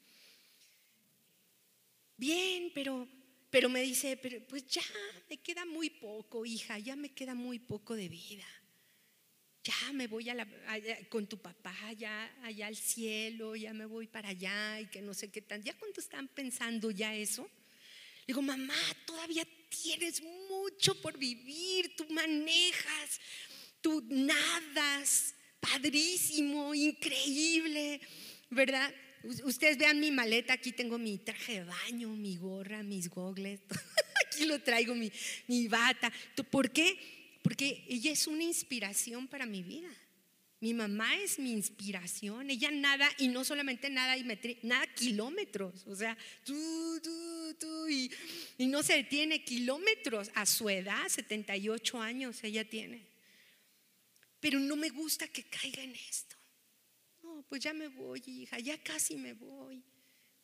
B: Bien, pero, pero me dice, pero pues ya me queda muy poco, hija, ya me queda muy poco de vida ya me voy a con tu papá, ya allá al cielo, ya me voy para allá y que no sé qué tan. ¿Ya cuánto están pensando ya eso? Digo, mamá, todavía tienes mucho por vivir, tú manejas, tú nadas, padrísimo, increíble, ¿verdad? Ustedes vean mi maleta, aquí tengo mi traje de baño, mi gorra, mis gogles, aquí lo traigo, mi, bata. ¿Por qué? porque ella es una inspiración para mi vida. Mi mamá es mi inspiración. Ella nada, y no solamente nada, nada kilómetros. O sea, tú, tú, tú, y no se detiene kilómetros. A su edad, 78 años ella tiene. Pero no me gusta que caiga en esto. Pues ya me voy, hija, ya casi me voy.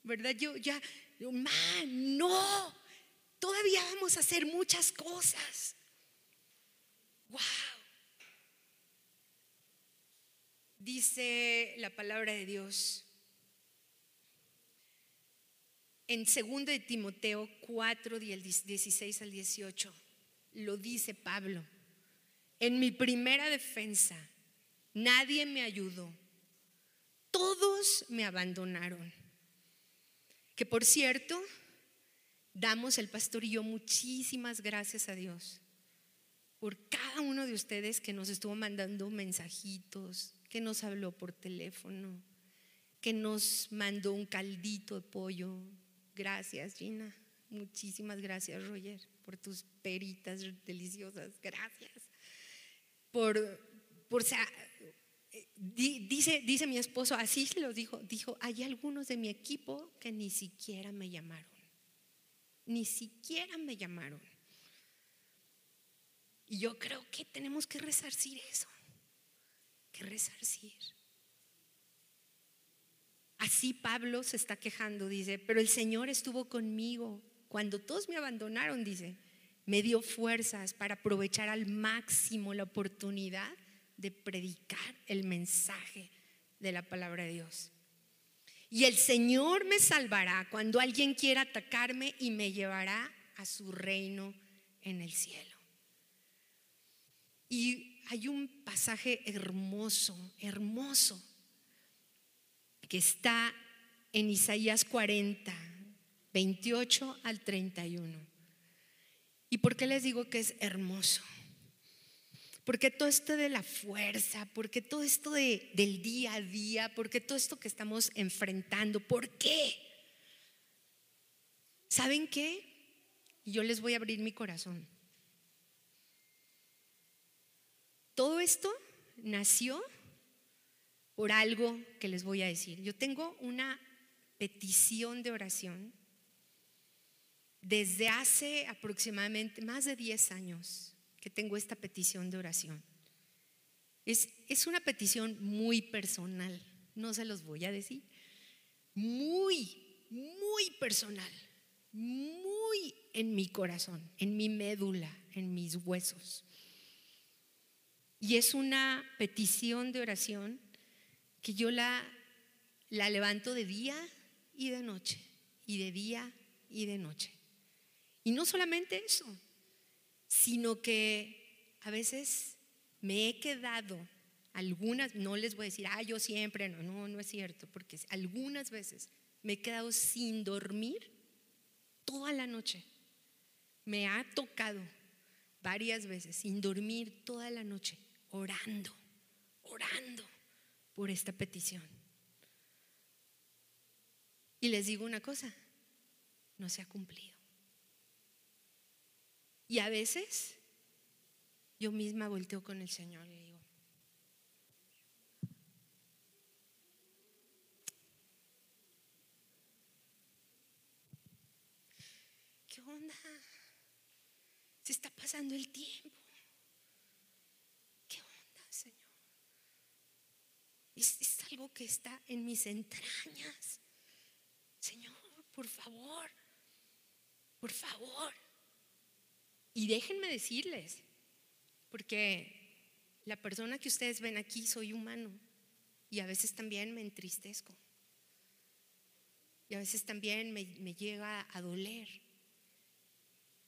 B: ¿Verdad? Yo ya, mamá, no. Todavía vamos a hacer muchas cosas. ¡Wow! Dice la palabra de Dios en 2 de Timoteo 4, 16 al 18. Lo dice Pablo. En mi primera defensa, nadie me ayudó. Todos me abandonaron. Que por cierto, damos el pastor y yo muchísimas gracias a Dios por cada uno de ustedes que nos estuvo mandando mensajitos, que nos habló por teléfono, que nos mandó un caldito de pollo. Gracias, Gina. Muchísimas gracias, Roger, por tus peritas deliciosas. Gracias. Por, por dice, dice mi esposo, así lo dijo, dijo, hay algunos de mi equipo que ni siquiera me llamaron. Ni siquiera me llamaron. Y yo creo que tenemos que resarcir eso, que resarcir. Así Pablo se está quejando, dice, pero el Señor estuvo conmigo cuando todos me abandonaron, dice, me dio fuerzas para aprovechar al máximo la oportunidad de predicar el mensaje de la palabra de Dios. Y el Señor me salvará cuando alguien quiera atacarme y me llevará a su reino en el cielo. Y hay un pasaje hermoso, hermoso, que está en Isaías 40, 28 al 31. ¿Y por qué les digo que es hermoso? Porque todo esto de la fuerza, porque todo esto de, del día a día, porque todo esto que estamos enfrentando, ¿por qué? ¿Saben qué? Yo les voy a abrir mi corazón. Todo esto nació por algo que les voy a decir. Yo tengo una petición de oración desde hace aproximadamente más de 10 años que tengo esta petición de oración. Es, es una petición muy personal, no se los voy a decir. Muy, muy personal, muy en mi corazón, en mi médula, en mis huesos. Y es una petición de oración que yo la, la levanto de día y de noche, y de día y de noche. Y no solamente eso, sino que a veces me he quedado algunas, no les voy a decir, ah, yo siempre, no, no, no es cierto, porque algunas veces me he quedado sin dormir toda la noche. Me ha tocado varias veces sin dormir toda la noche, orando, orando por esta petición. Y les digo una cosa, no se ha cumplido. Y a veces yo misma volteo con el Señor y digo, ¿qué onda? Se está pasando el tiempo. Es, algo que está en mis entrañas. Señor, por favor, por favor. Y déjenme decirles, porque la persona que ustedes ven aquí soy humano y a veces también me entristezco. Y a veces también me, llega a doler.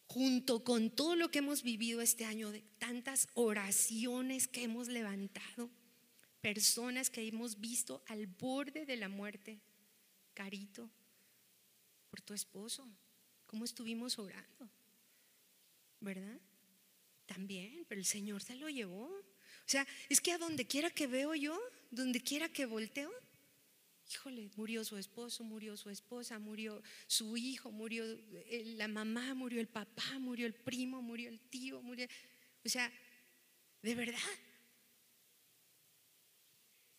B: Junto con todo lo que hemos vivido este año, de tantas oraciones que hemos levantado, personas que hemos visto al borde de la muerte. Carito, por tu esposo, cómo estuvimos orando, ¿verdad? También, pero el Señor se lo llevó. O sea, es que a donde quiera que veo yo, donde quiera que volteo, híjole, murió su esposo, murió su esposa, murió su hijo, murió la mamá, murió el papá, murió el primo, murió el tío, murió... O sea, de verdad,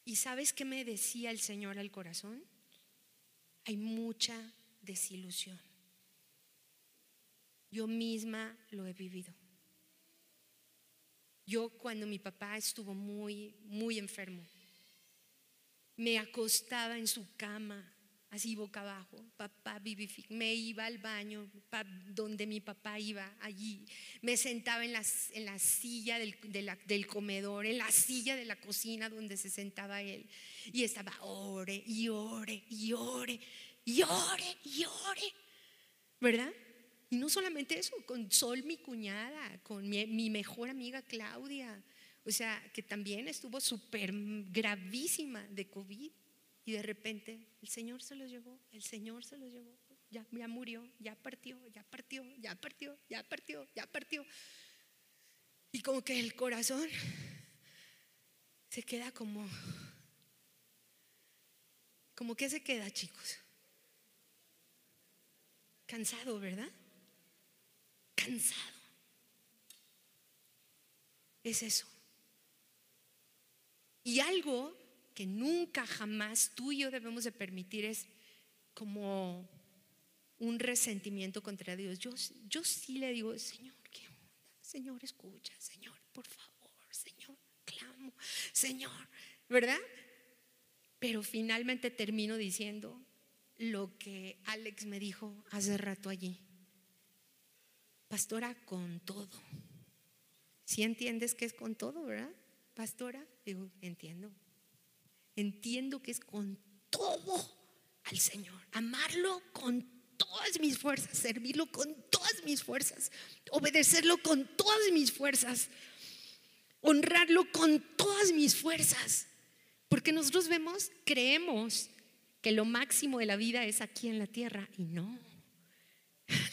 B: ¿Y sabes qué me decía el Señor al corazón? Hay mucha desilusión. Yo misma lo he vivido. Yo cuando mi papá estuvo muy, muy enfermo, me acostaba en su cama así boca abajo, papá. Me iba al baño donde mi papá iba, allí. Me sentaba en la, en la silla del, del, comedor, en la silla de la cocina donde se sentaba él. Y estaba ore y ore y ore y ore y ore. ¿Verdad? Y no solamente eso, con Sol, mi cuñada, con mi, mejor amiga Claudia. O sea, que también estuvo súper gravísima de COVID. Y de repente el Señor se lo llevó, el Señor se lo llevó, ya, ya murió, ya partió, ya partió, ya partió, ya partió, ya partió. Y como que el corazón se queda como, como que se queda, chicos. Cansado, ¿verdad? Cansado. Es eso. Y algo que nunca jamás tú y yo debemos de permitir es como un resentimiento contra Dios. Yo, yo sí le digo, Señor, ¿qué onda? Señor, escucha, Señor, por favor, Señor, clamo, Señor, ¿verdad? Pero finalmente termino diciendo lo que Alex me dijo hace rato allí. Pastora, con todo. Si entiendes que es con todo, ¿verdad? Pastora, digo, entiendo. Entiendo que es con todo al Señor, amarlo con todas mis fuerzas, servirlo con todas mis fuerzas, obedecerlo con todas mis fuerzas, honrarlo con todas mis fuerzas. Porque nosotros vemos, creemos que lo máximo de la vida es aquí en la tierra y no.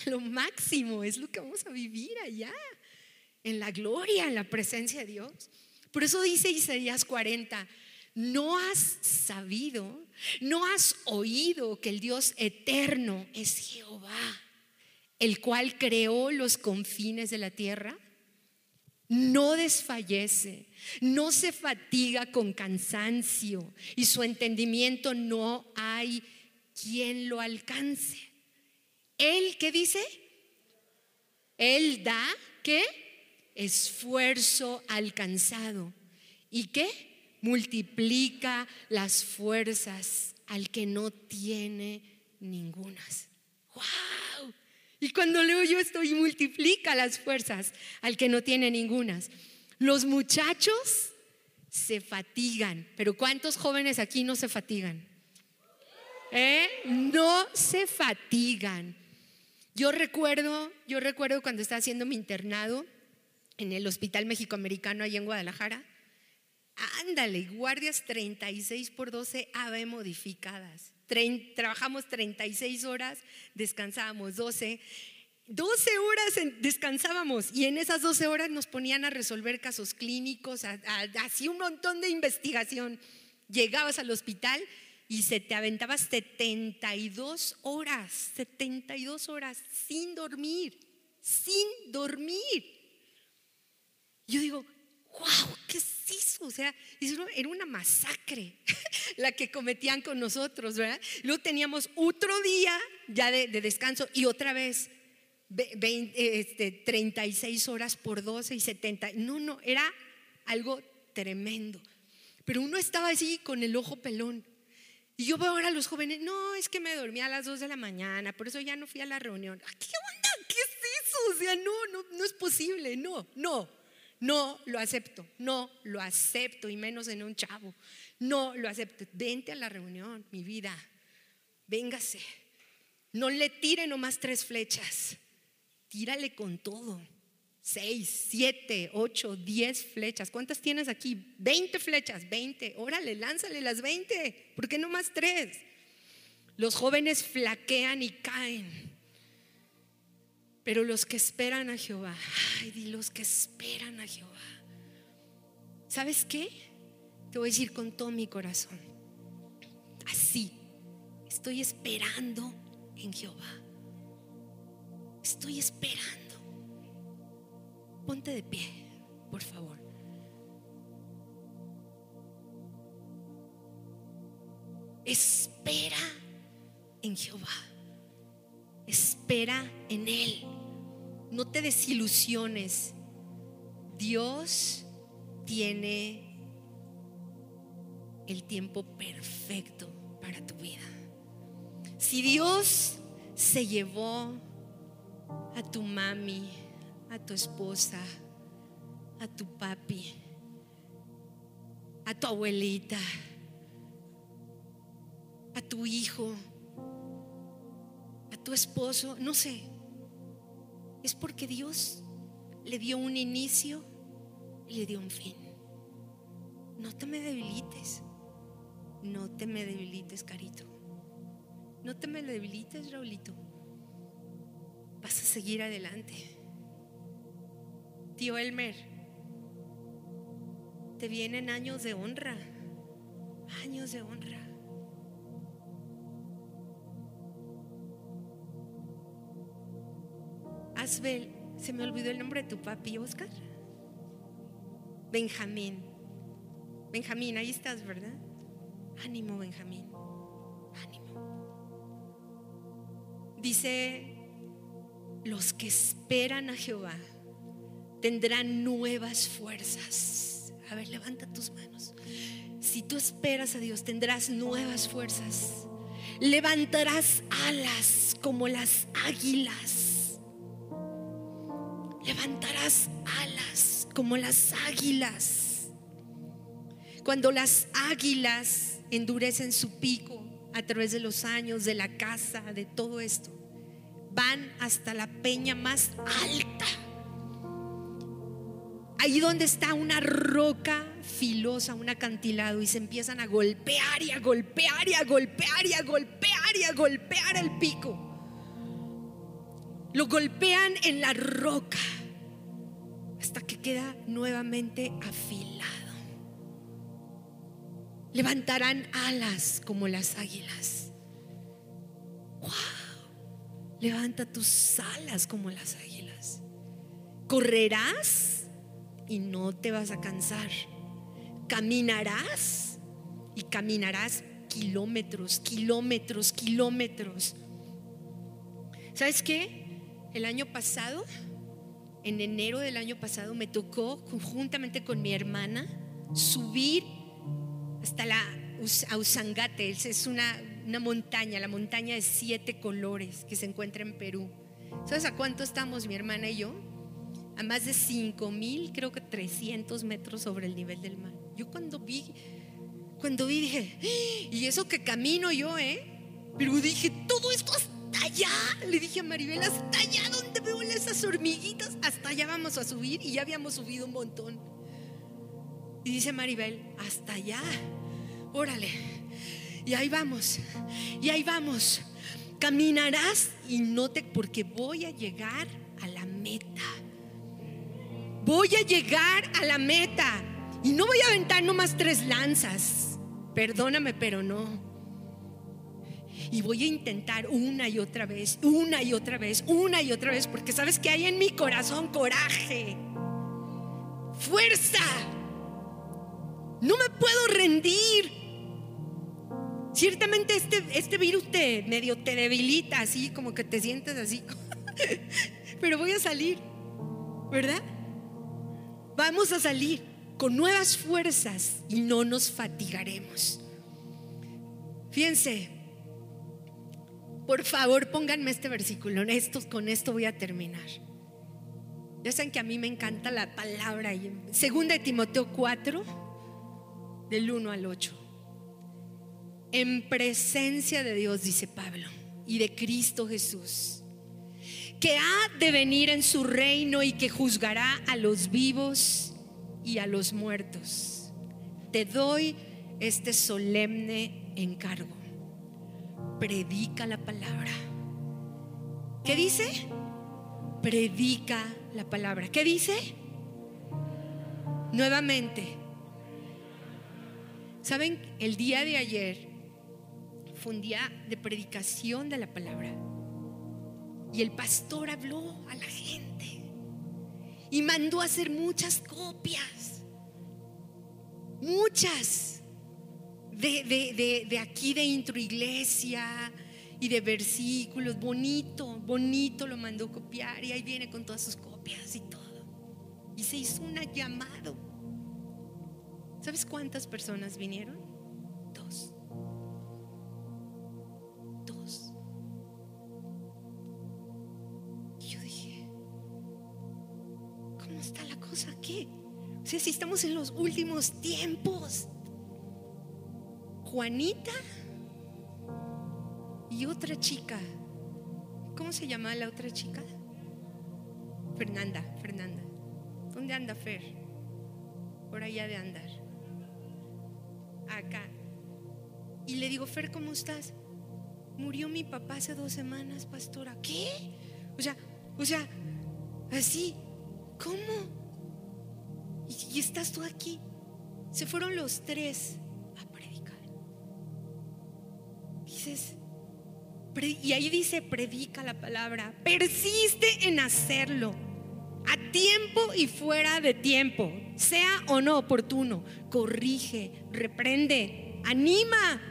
B: Lo máximo es lo que vamos a vivir allá, en la gloria, en la presencia de Dios. Por eso dice Isaías 40, no has sabido, no has oído que el Dios eterno es Jehová, el cual creó los confines de la tierra. No desfallece, no se fatiga con cansancio y su entendimiento no hay quien lo alcance. Él, ¿qué dice? Él da, ¿qué? Esfuerzo alcanzado. ¿Y qué? Multiplica las fuerzas al que no tiene ningunas. ¡Wow! Y cuando leo yo esto y multiplica las fuerzas al que no tiene ningunas. Los muchachos se fatigan, pero ¿cuántos jóvenes aquí no se fatigan? ¿Eh? No se fatigan. Yo recuerdo, yo recuerdo cuando estaba haciendo mi internado en el Hospital México-Americano allá en Guadalajara. Ándale, guardias 36 por 12 AB modificadas. trabajamos 36 horas, descansábamos 12. 12 horas descansábamos y en esas 12 horas nos ponían a resolver casos clínicos, así un montón de investigación. Llegabas al hospital y se te aventaba 72 horas, 72 horas sin dormir, sin dormir. Yo digo, wow, ¿qué es eso? O sea, era una masacre la que cometían con nosotros, ¿verdad? Luego teníamos otro día ya de, descanso y otra vez 20, 36 este, horas por 12 y 70. No, no, era algo tremendo. Pero uno estaba así con el ojo pelón. Y yo veo ahora a los jóvenes, no, es que me dormí a las 2 de la mañana, por eso ya no fui a la reunión. Ah, ¿Qué onda? ¿Qué es eso? O sea, no, no, no es posible, no, no, no lo acepto, no lo acepto, y menos en un chavo, no lo acepto. Vente a la reunión, mi vida, véngase. No le tire nomás tres flechas, tírale con todo seis, siete, ocho, diez flechas. ¿Cuántas tienes aquí? Veinte flechas, veinte. Órale, lánzale las veinte. ¿Por qué no más tres? Los jóvenes flaquean y caen. Pero los que esperan a Jehová, ay, di los que esperan a Jehová. ¿Sabes qué? Te voy a decir con todo mi corazón. Así, estoy esperando en Jehová. Estoy esperando. Ponte de pie, por favor. Espera en Jehová. Espera en Él. No te desilusiones. Dios tiene el tiempo perfecto para tu vida. Si Dios se llevó a tu mami, a tu esposa, a tu papi, a tu abuelita, a tu hijo, a tu esposo, no sé. Es porque Dios le dio un inicio y le dio un fin. No te me debilites. No te me debilites, carito. No te me debilites, Raulito. Vas a seguir adelante. Tío Elmer, te vienen años de honra, años de honra. Asbel, se me olvidó el nombre de tu papi, Oscar. Benjamín. Benjamín, ahí estás, ¿verdad? Ánimo, Benjamín. Ánimo. Dice, los que esperan a Jehová tendrán nuevas fuerzas. A ver, levanta tus manos. Si tú esperas a Dios, tendrás nuevas fuerzas. Levantarás alas como las águilas. Levantarás alas como las águilas. Cuando las águilas endurecen su pico a través de los años, de la casa, de todo esto, van hasta la peña más alta ahí donde está una roca filosa, un acantilado y se empiezan a golpear y a golpear y a golpear y a golpear y a golpear el pico. Lo golpean en la roca hasta que queda nuevamente afilado. Levantarán alas como las águilas. ¡Wow! Levanta tus alas como las águilas. Correrás y no te vas a cansar. Caminarás y caminarás kilómetros, kilómetros, kilómetros. ¿Sabes qué? El año pasado, en enero del año pasado, me tocó conjuntamente con mi hermana subir hasta la Ausangate, es una, una montaña, la montaña de siete colores que se encuentra en Perú. ¿Sabes a cuánto estamos mi hermana y yo? A más de 5 mil, creo que 300 metros sobre el nivel del mar. Yo cuando vi, cuando vi dije, ¡Ah! y eso que camino yo, ¿eh? Pero dije, todo esto hasta allá. Le dije a Maribel, hasta allá donde veo esas hormiguitas, hasta allá vamos a subir y ya habíamos subido un montón. Y dice Maribel, hasta allá, órale. Y ahí vamos, y ahí vamos. Caminarás y no te, porque voy a llegar a la meta. Voy a llegar a la meta. Y no voy a aventar nomás tres lanzas. Perdóname, pero no. Y voy a intentar una y otra vez, una y otra vez, una y otra vez, porque sabes que hay en mi corazón coraje, fuerza no me puedo rendir. Ciertamente este, este virus te medio te debilita, así como que te sientes así. Pero voy a salir, ¿verdad? Vamos a salir con nuevas fuerzas y no nos fatigaremos. Fíjense, por favor pónganme este versículo. con esto voy a terminar. Ya saben que a mí me encanta la palabra. Segunda de Timoteo 4 del 1 al 8. En presencia de Dios, dice Pablo, y de Cristo Jesús, que ha de venir en su reino y que juzgará a los vivos y a los muertos. Te doy este solemne encargo. Predica la palabra. ¿Qué dice? Predica la palabra. ¿Qué dice? Nuevamente, Saben, el día de ayer fue un día de predicación de la palabra. Y el pastor habló a la gente y mandó a hacer muchas copias. Muchas. De, de aquí de intro iglesia y de versículos. Bonito, bonito lo mandó copiar y ahí viene con todas sus copias y todo. Y se hizo un llamado ¿Sabes cuántas personas vinieron? O sea, si estamos en los últimos tiempos. Juanita y otra chica. ¿Cómo se llama la otra chica? Fernanda, Fernanda. ¿Dónde anda Fer? Por allá de andar acá. Y le digo, Fer, ¿cómo estás? Murió mi papá hace dos semanas, pastora. ¿Qué? O sea, o sea, así, ¿cómo? Y, estás tú aquí. Se fueron los tres a predicar. Dices, y ahí dice, predica la palabra. Persiste en hacerlo. A tiempo y fuera de tiempo sea o no oportuno, corrige, reprende, anima.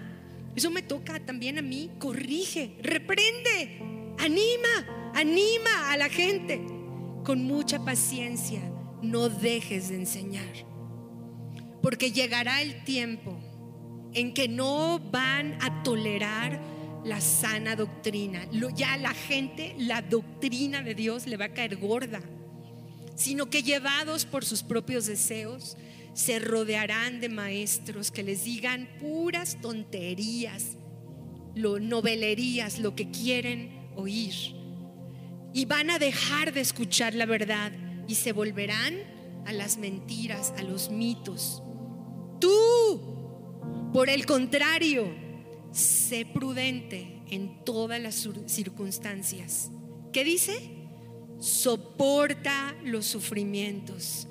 B: Eso me toca también a mí, corrige, reprende, anima, anima a la gente. Con mucha paciencia, no dejes de enseñar. Porque llegará el tiempo en que no van a tolerar la sana doctrina. Ya la gente, la doctrina de Dios le va a caer gorda sino que llevados por sus propios deseos, se rodearán de maestros que les digan puras tonterías, lo, novelerías, lo que quieren oír. Y van a dejar de escuchar la verdad y se volverán a las mentiras, a los mitos. Por el contrario, sé prudente en todas las circunstancias. ¿Qué dice? Soporta los sufrimientos.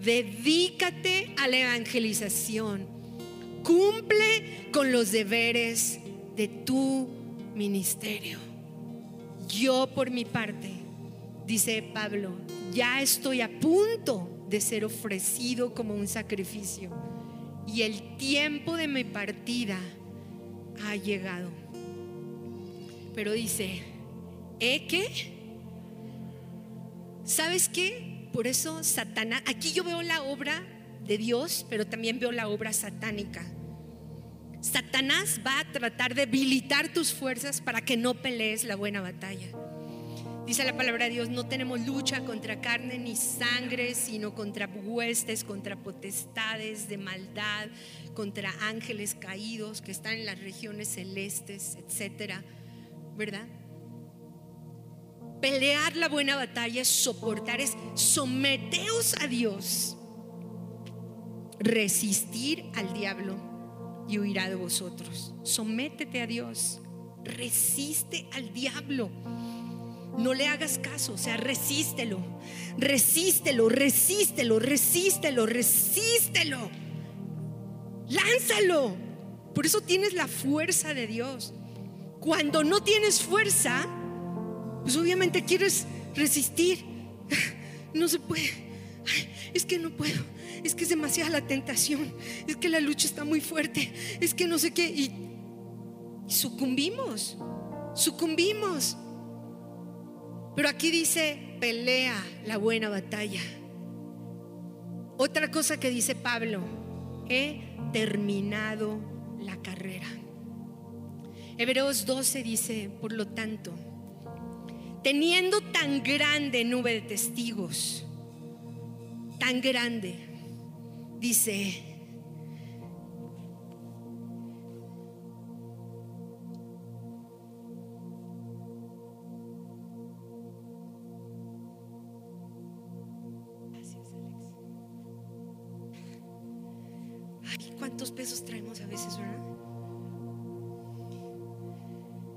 B: Dedícate a la evangelización. Cumple con los deberes de tu ministerio. Yo por mi parte, dice Pablo, ya estoy a punto de ser ofrecido como un sacrificio y el tiempo de mi partida ha llegado. Pero dice, ¿eh qué? ¿Sabes qué? Por eso Satanás, aquí yo veo la obra de Dios, pero también veo la obra satánica. Satanás va a tratar de debilitar tus fuerzas para que no pelees la buena batalla. Dice la palabra de Dios, no tenemos lucha contra carne ni sangre, sino contra huestes, contra potestades de maldad, contra ángeles caídos que están en las regiones celestes, etcétera, ¿verdad? Pelear la buena batalla es soportar, es someteos a Dios, resistir al diablo y huirá de vosotros. Sométete a Dios, resiste al diablo no le hagas caso, o sea, resístelo, resístelo, resístelo, resístelo, resístelo. Lánzalo. Por eso tienes la fuerza de Dios. Cuando no tienes fuerza, pues obviamente quieres resistir. No se puede. Es que no puedo. Es que es demasiada la tentación. Es que la lucha está muy fuerte. Es que no sé qué. Y, sucumbimos. Sucumbimos. Pero aquí dice, pelea la buena batalla. Otra cosa que dice Pablo, he terminado la carrera. Hebreos 12 dice, por lo tanto, teniendo tan grande nube de testigos, tan grande, dice, pesos traemos a veces, ¿verdad?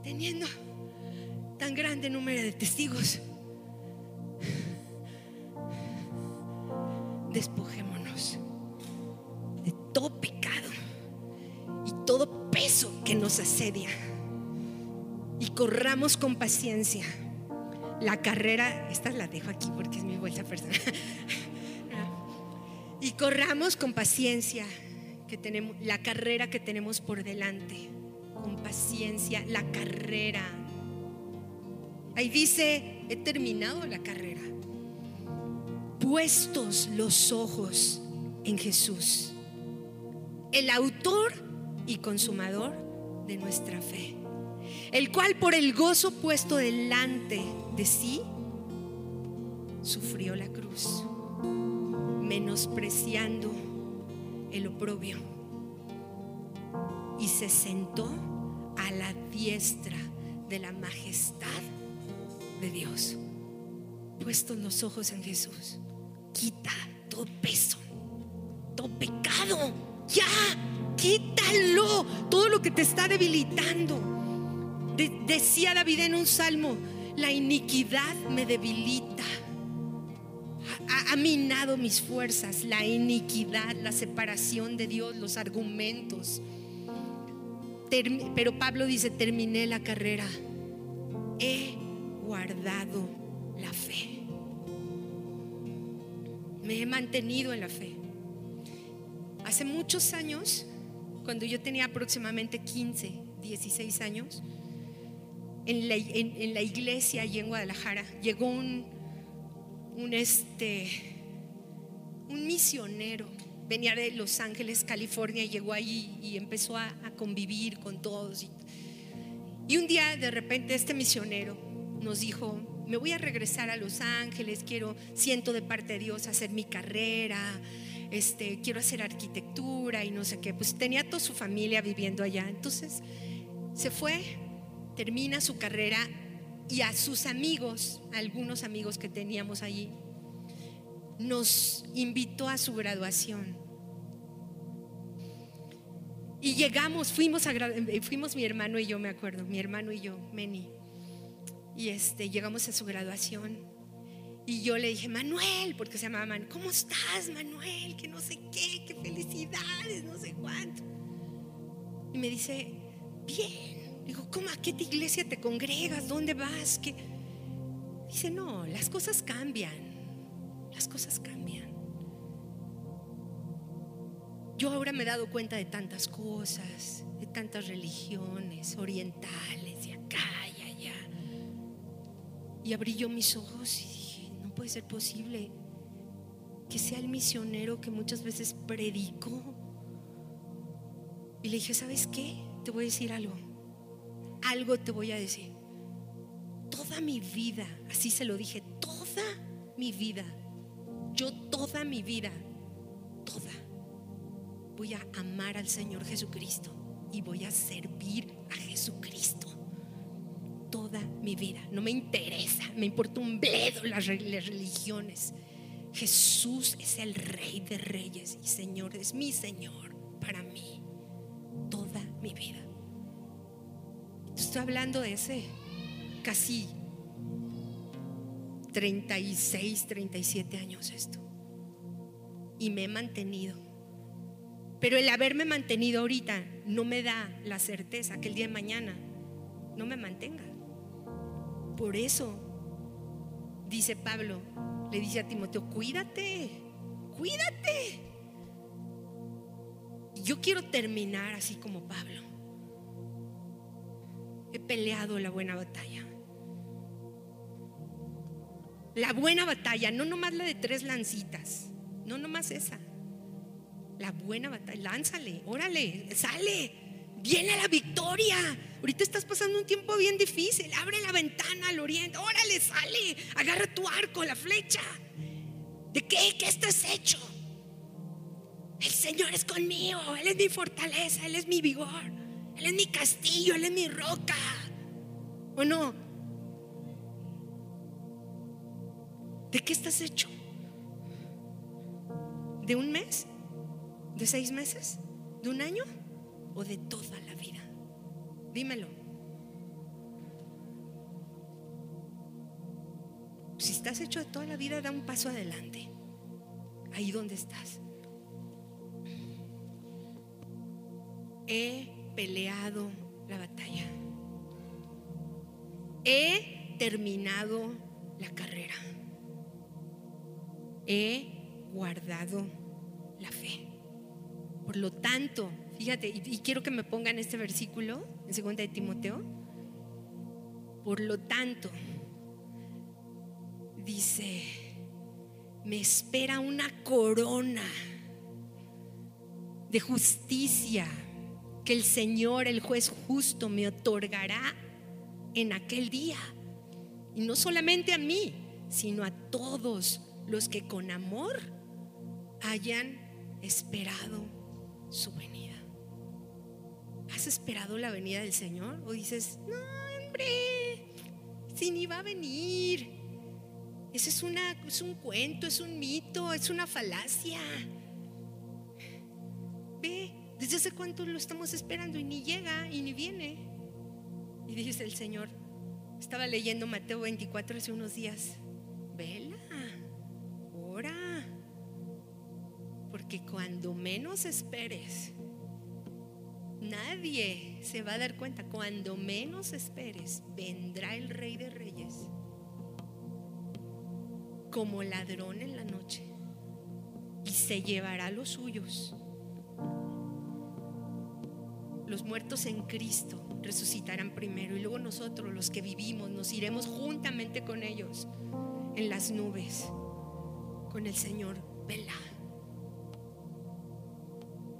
B: Teniendo tan grande número de testigos, despojémonos de todo pecado y todo peso que nos asedia y corramos con paciencia la carrera, esta la dejo aquí porque es mi vuelta personal. y corramos con paciencia la carrera que tenemos por delante, con paciencia, la carrera. Ahí dice, he terminado la carrera. Puestos los ojos en Jesús, el autor y consumador de nuestra fe, el cual por el gozo puesto delante de sí, sufrió la cruz, menospreciando el oprobio y se sentó a la diestra de la majestad de Dios. Puestos los ojos en Jesús, quita todo peso, todo pecado, ya, quítalo, todo lo que te está debilitando. decía David en un salmo, la iniquidad me debilita ha, minado mis fuerzas, la iniquidad, la separación de Dios, los argumentos. pero Pablo dice, terminé la carrera, he guardado la fe. Me he mantenido en la fe. Hace muchos años, cuando yo tenía aproximadamente 15, 16 años, en la, en la iglesia allí en Guadalajara, llegó un, un este un misionero venía de Los Ángeles, California, y llegó ahí y empezó a, convivir con todos. Y, un día de repente este misionero nos dijo, me voy a regresar a Los Ángeles, quiero, siento de parte de Dios hacer mi carrera, este, quiero hacer arquitectura y no sé qué. Pues tenía toda su familia viviendo allá. Entonces se fue, termina su carrera y a sus amigos, algunos amigos que teníamos allí, nos invitó a su graduación. Y llegamos, fuimos, a, fuimos mi hermano y yo, me acuerdo, mi hermano y yo, Meni. Y este, llegamos a su graduación. Y yo le dije, Manuel, porque se llamaba ¿cómo estás, Manuel? Que no sé qué, qué felicidades, no sé cuánto. Y me dice, bien. Digo, ¿cómo a qué iglesia te congregas? ¿Dónde vas? ¿Qué? Dice, no, las cosas cambian. Las cosas cambian. Yo ahora me he dado cuenta de tantas cosas, de tantas religiones orientales, de acá y allá. Y abrí yo mis ojos y dije, no puede ser posible que sea el misionero que muchas veces predico. Y le dije, ¿sabes qué? Te voy a decir algo. Algo te voy a decir. Toda mi vida, así se lo dije, toda mi vida, yo toda mi vida, toda voy a amar al Señor Jesucristo y voy a servir a Jesucristo toda mi vida. No me interesa, me importa un bledo las, religiones. Jesús es el Rey de Reyes y Señor es mi Señor para mí toda mi vida. Estoy hablando de ese casi 36, 37 años esto. Y me he mantenido pero el haberme mantenido ahorita no me da la certeza que el día de mañana no me mantenga. Por eso, dice Pablo, le dice a Timoteo, cuídate, cuídate. Yo quiero terminar así como Pablo. He peleado la buena batalla. La buena batalla, no nomás la de tres lancitas, no nomás esa la buena batalla. Lánzale, órale, sale. Viene la victoria. Ahorita estás pasando un tiempo bien difícil. Abre la ventana al oriente. Órale, sale. Agarra tu arco, la flecha. ¿De qué? ¿Qué estás hecho? El Señor es conmigo. Él es mi fortaleza. Él es mi vigor. Él es mi castillo. Él es mi roca. ¿O no? ¿De qué estás hecho? ¿De un mes? ¿De seis meses? ¿De un año? ¿O de toda la vida? Dímelo. Si estás hecho de toda la vida, da un paso adelante. Ahí donde estás. He peleado la batalla. He terminado la carrera. He guardado la fe. Por lo tanto, fíjate, y, quiero que me pongan este versículo en segunda de Timoteo. Por lo tanto, dice, me espera una corona de justicia el Señor, el juez justo, me otorgará en aquel día. Y no solamente a mí, sino a todos los que con amor hayan esperado su venida. ¿Has esperado la venida del Señor? ¿O dices, no, hombre, si ni va a venir? Ese es, es un cuento, es un mito, es una falacia. Ve, desde hace cuánto lo estamos esperando y ni llega y ni viene. Y dice el Señor, estaba leyendo Mateo 24 hace unos días, vela, ora que cuando menos esperes, nadie se va a dar cuenta, cuando menos esperes, vendrá el rey de reyes como ladrón en la noche y se llevará los suyos. Los muertos en Cristo resucitarán primero y luego nosotros, los que vivimos, nos iremos juntamente con ellos en las nubes con el Señor. Vela.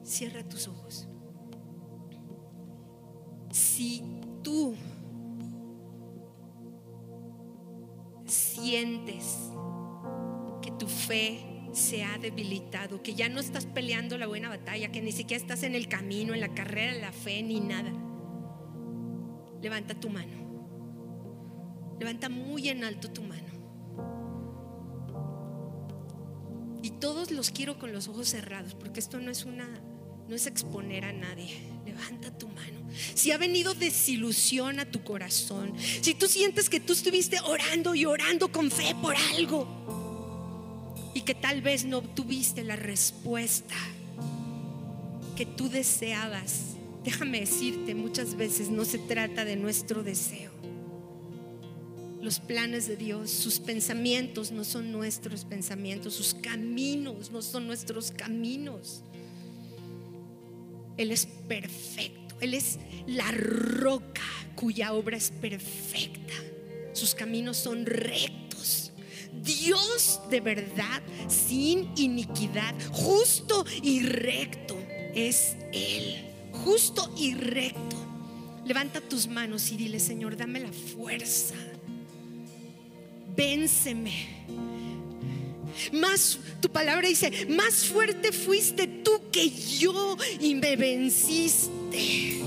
B: Cierra tus ojos. Si tú sientes que tu fe se ha debilitado, que ya no estás peleando la buena batalla, que ni siquiera estás en el camino, en la carrera de la fe, ni nada, levanta tu mano. Levanta muy en alto tu mano. Y todos los quiero con los ojos cerrados, porque esto no es una no es exponer a nadie. Levanta tu mano. Si ha venido desilusión a tu corazón, si tú sientes que tú estuviste orando y orando con fe por algo que tal vez no obtuviste la respuesta que tú deseabas, déjame decirte, muchas veces no se trata de nuestro deseo. Los planes de Dios, sus pensamientos no son nuestros pensamientos, sus caminos no son nuestros caminos. Él es perfecto. Él es la roca cuya obra es perfecta. Sus caminos son rectos. Dios de verdad, sin iniquidad, justo y recto es Él. Justo y recto. Levanta tus manos y dile, Señor, dame la fuerza. Vénceme más, tu palabra dice, más fuerte fuiste tú que yo y me venciste.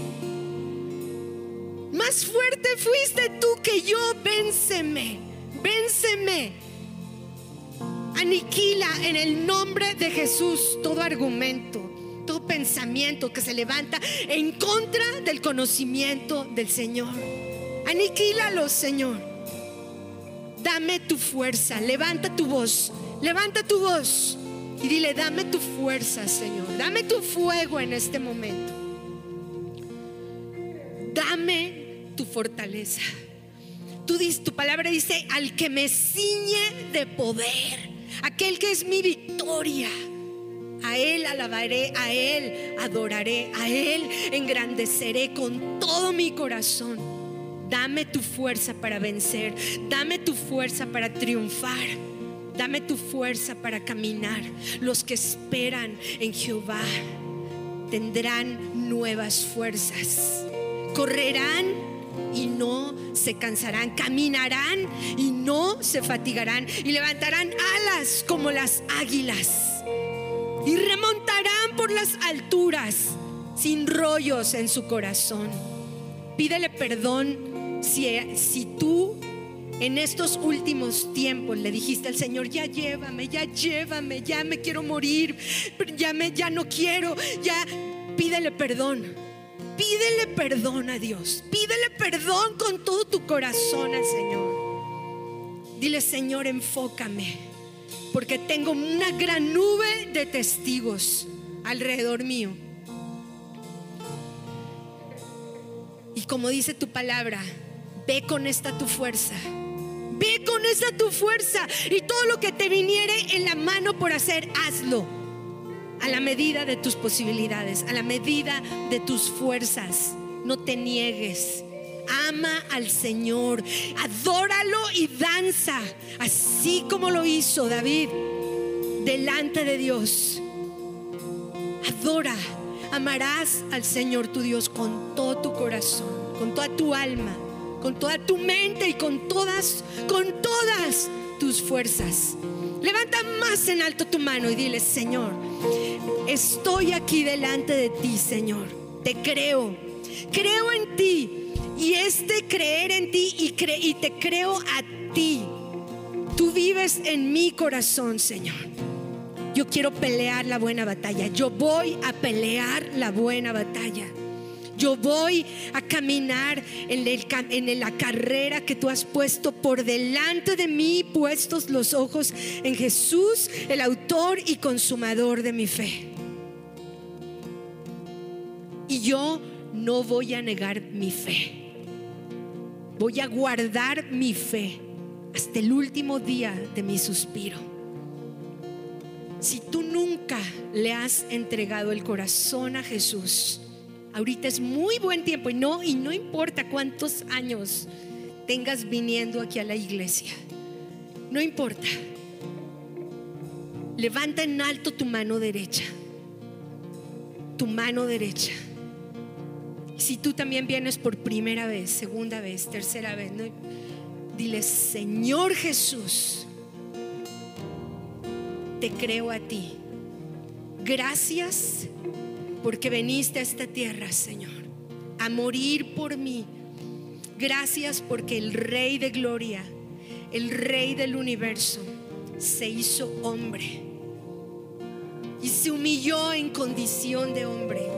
B: Más fuerte fuiste tú que yo, vénceme, vénceme. Aniquila en el nombre de Jesús todo argumento, todo pensamiento que se levanta en contra del conocimiento del Señor. Aniquílalo, Señor. Dame tu fuerza, levanta tu voz. Levanta tu voz y dile, dame tu fuerza, Señor. Dame tu fuego en este momento. Dame tu fortaleza. Tú dices, tu palabra dice, al que me ciñe de poder, aquel que es mi victoria. A Él alabaré, a Él adoraré, a Él engrandeceré con todo mi corazón. Dame tu fuerza para vencer, dame tu fuerza para triunfar. Dame tu fuerza para caminar. Los que esperan en Jehová tendrán nuevas fuerzas. Correrán y no se cansarán. Caminarán y no se fatigarán. Y levantarán alas como las águilas. Y remontarán por las alturas sin rollos en su corazón. Pídele perdón si, si tú en estos últimos tiempos le dijiste al Señor, ya llévame, ya llévame, ya me quiero morir, ya, me, ya no quiero, ya pídele perdón. Pídele perdón a Dios. Pídele perdón con todo tu corazón al Señor. Dile, Señor, enfócame, porque tengo una gran nube de testigos alrededor mío. Y como dice tu palabra, ve con esta tu fuerza Ve con esa tu fuerza y todo lo que te viniere en la mano por hacer, hazlo. A la medida de tus posibilidades, a la medida de tus fuerzas. No te niegues. Ama al Señor, adóralo y danza, así como lo hizo David delante de Dios. Adora, amarás al Señor tu Dios con todo tu corazón, con toda tu alma con toda tu mente y con todas, con todas tus fuerzas. Levanta más en alto tu mano y dile, Señor, estoy aquí delante de ti, Señor. Te creo, creo en ti. Y este creer en ti y, y te creo a ti. Tú vives en mi corazón, Señor. Yo quiero pelear la buena batalla. Yo voy a pelear la buena batalla. Yo voy a caminar en, la carrera que tú has puesto por delante de mí, puestos los ojos en Jesús, el autor y consumador de mi fe. Y yo no voy a negar mi fe. Voy a guardar mi fe hasta el último día de mi suspiro. Si tú nunca le has entregado el corazón a Jesús, Ahorita es muy buen tiempo y no, y no importa cuántos años tengas viniendo aquí a la iglesia. No importa. Levanta en alto tu mano derecha. Tu mano derecha. Si tú también vienes por primera vez, segunda vez, tercera vez, dile, Señor Jesús, te creo a ti. Gracias porque veniste a esta tierra, Señor, a morir por mí. Gracias porque el Rey de Gloria, el Rey del universo, se hizo hombre y se humilló en condición de hombre.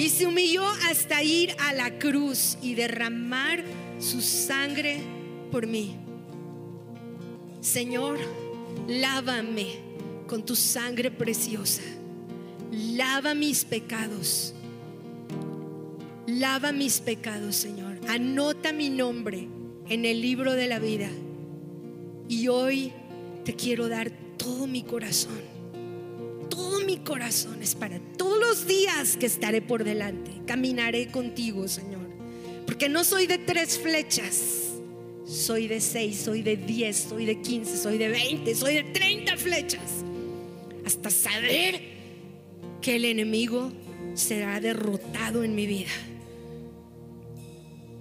B: Y se humilló hasta ir a la cruz y derramar su sangre por mí. Señor, lávame con tu sangre preciosa. Lava mis pecados. Lava mis pecados, Señor. Anota mi nombre en el libro de la vida. Y hoy te quiero dar todo mi corazón. Mi corazón es para todos los días que estaré por delante. Caminaré contigo, Señor. Porque no soy de tres flechas. Soy de seis, soy de diez, soy de quince, soy de veinte, soy de treinta flechas. Hasta saber que el enemigo será derrotado en mi vida.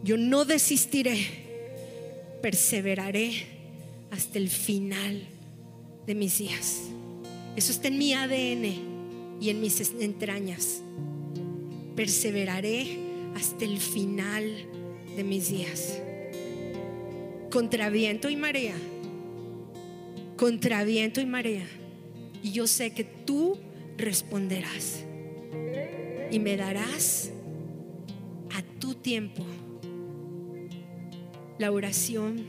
B: Yo no desistiré, perseveraré hasta el final de mis días. Eso está en mi ADN y en mis entrañas. Perseveraré hasta el final de mis días. Contra viento y marea. Contra viento y marea. Y yo sé que tú responderás. Y me darás a tu tiempo la oración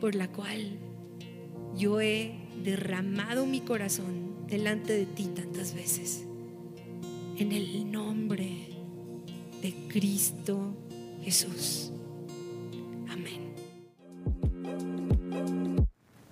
B: por la cual yo he derramado mi corazón delante de ti tantas veces. En el nombre de Cristo Jesús. Amén.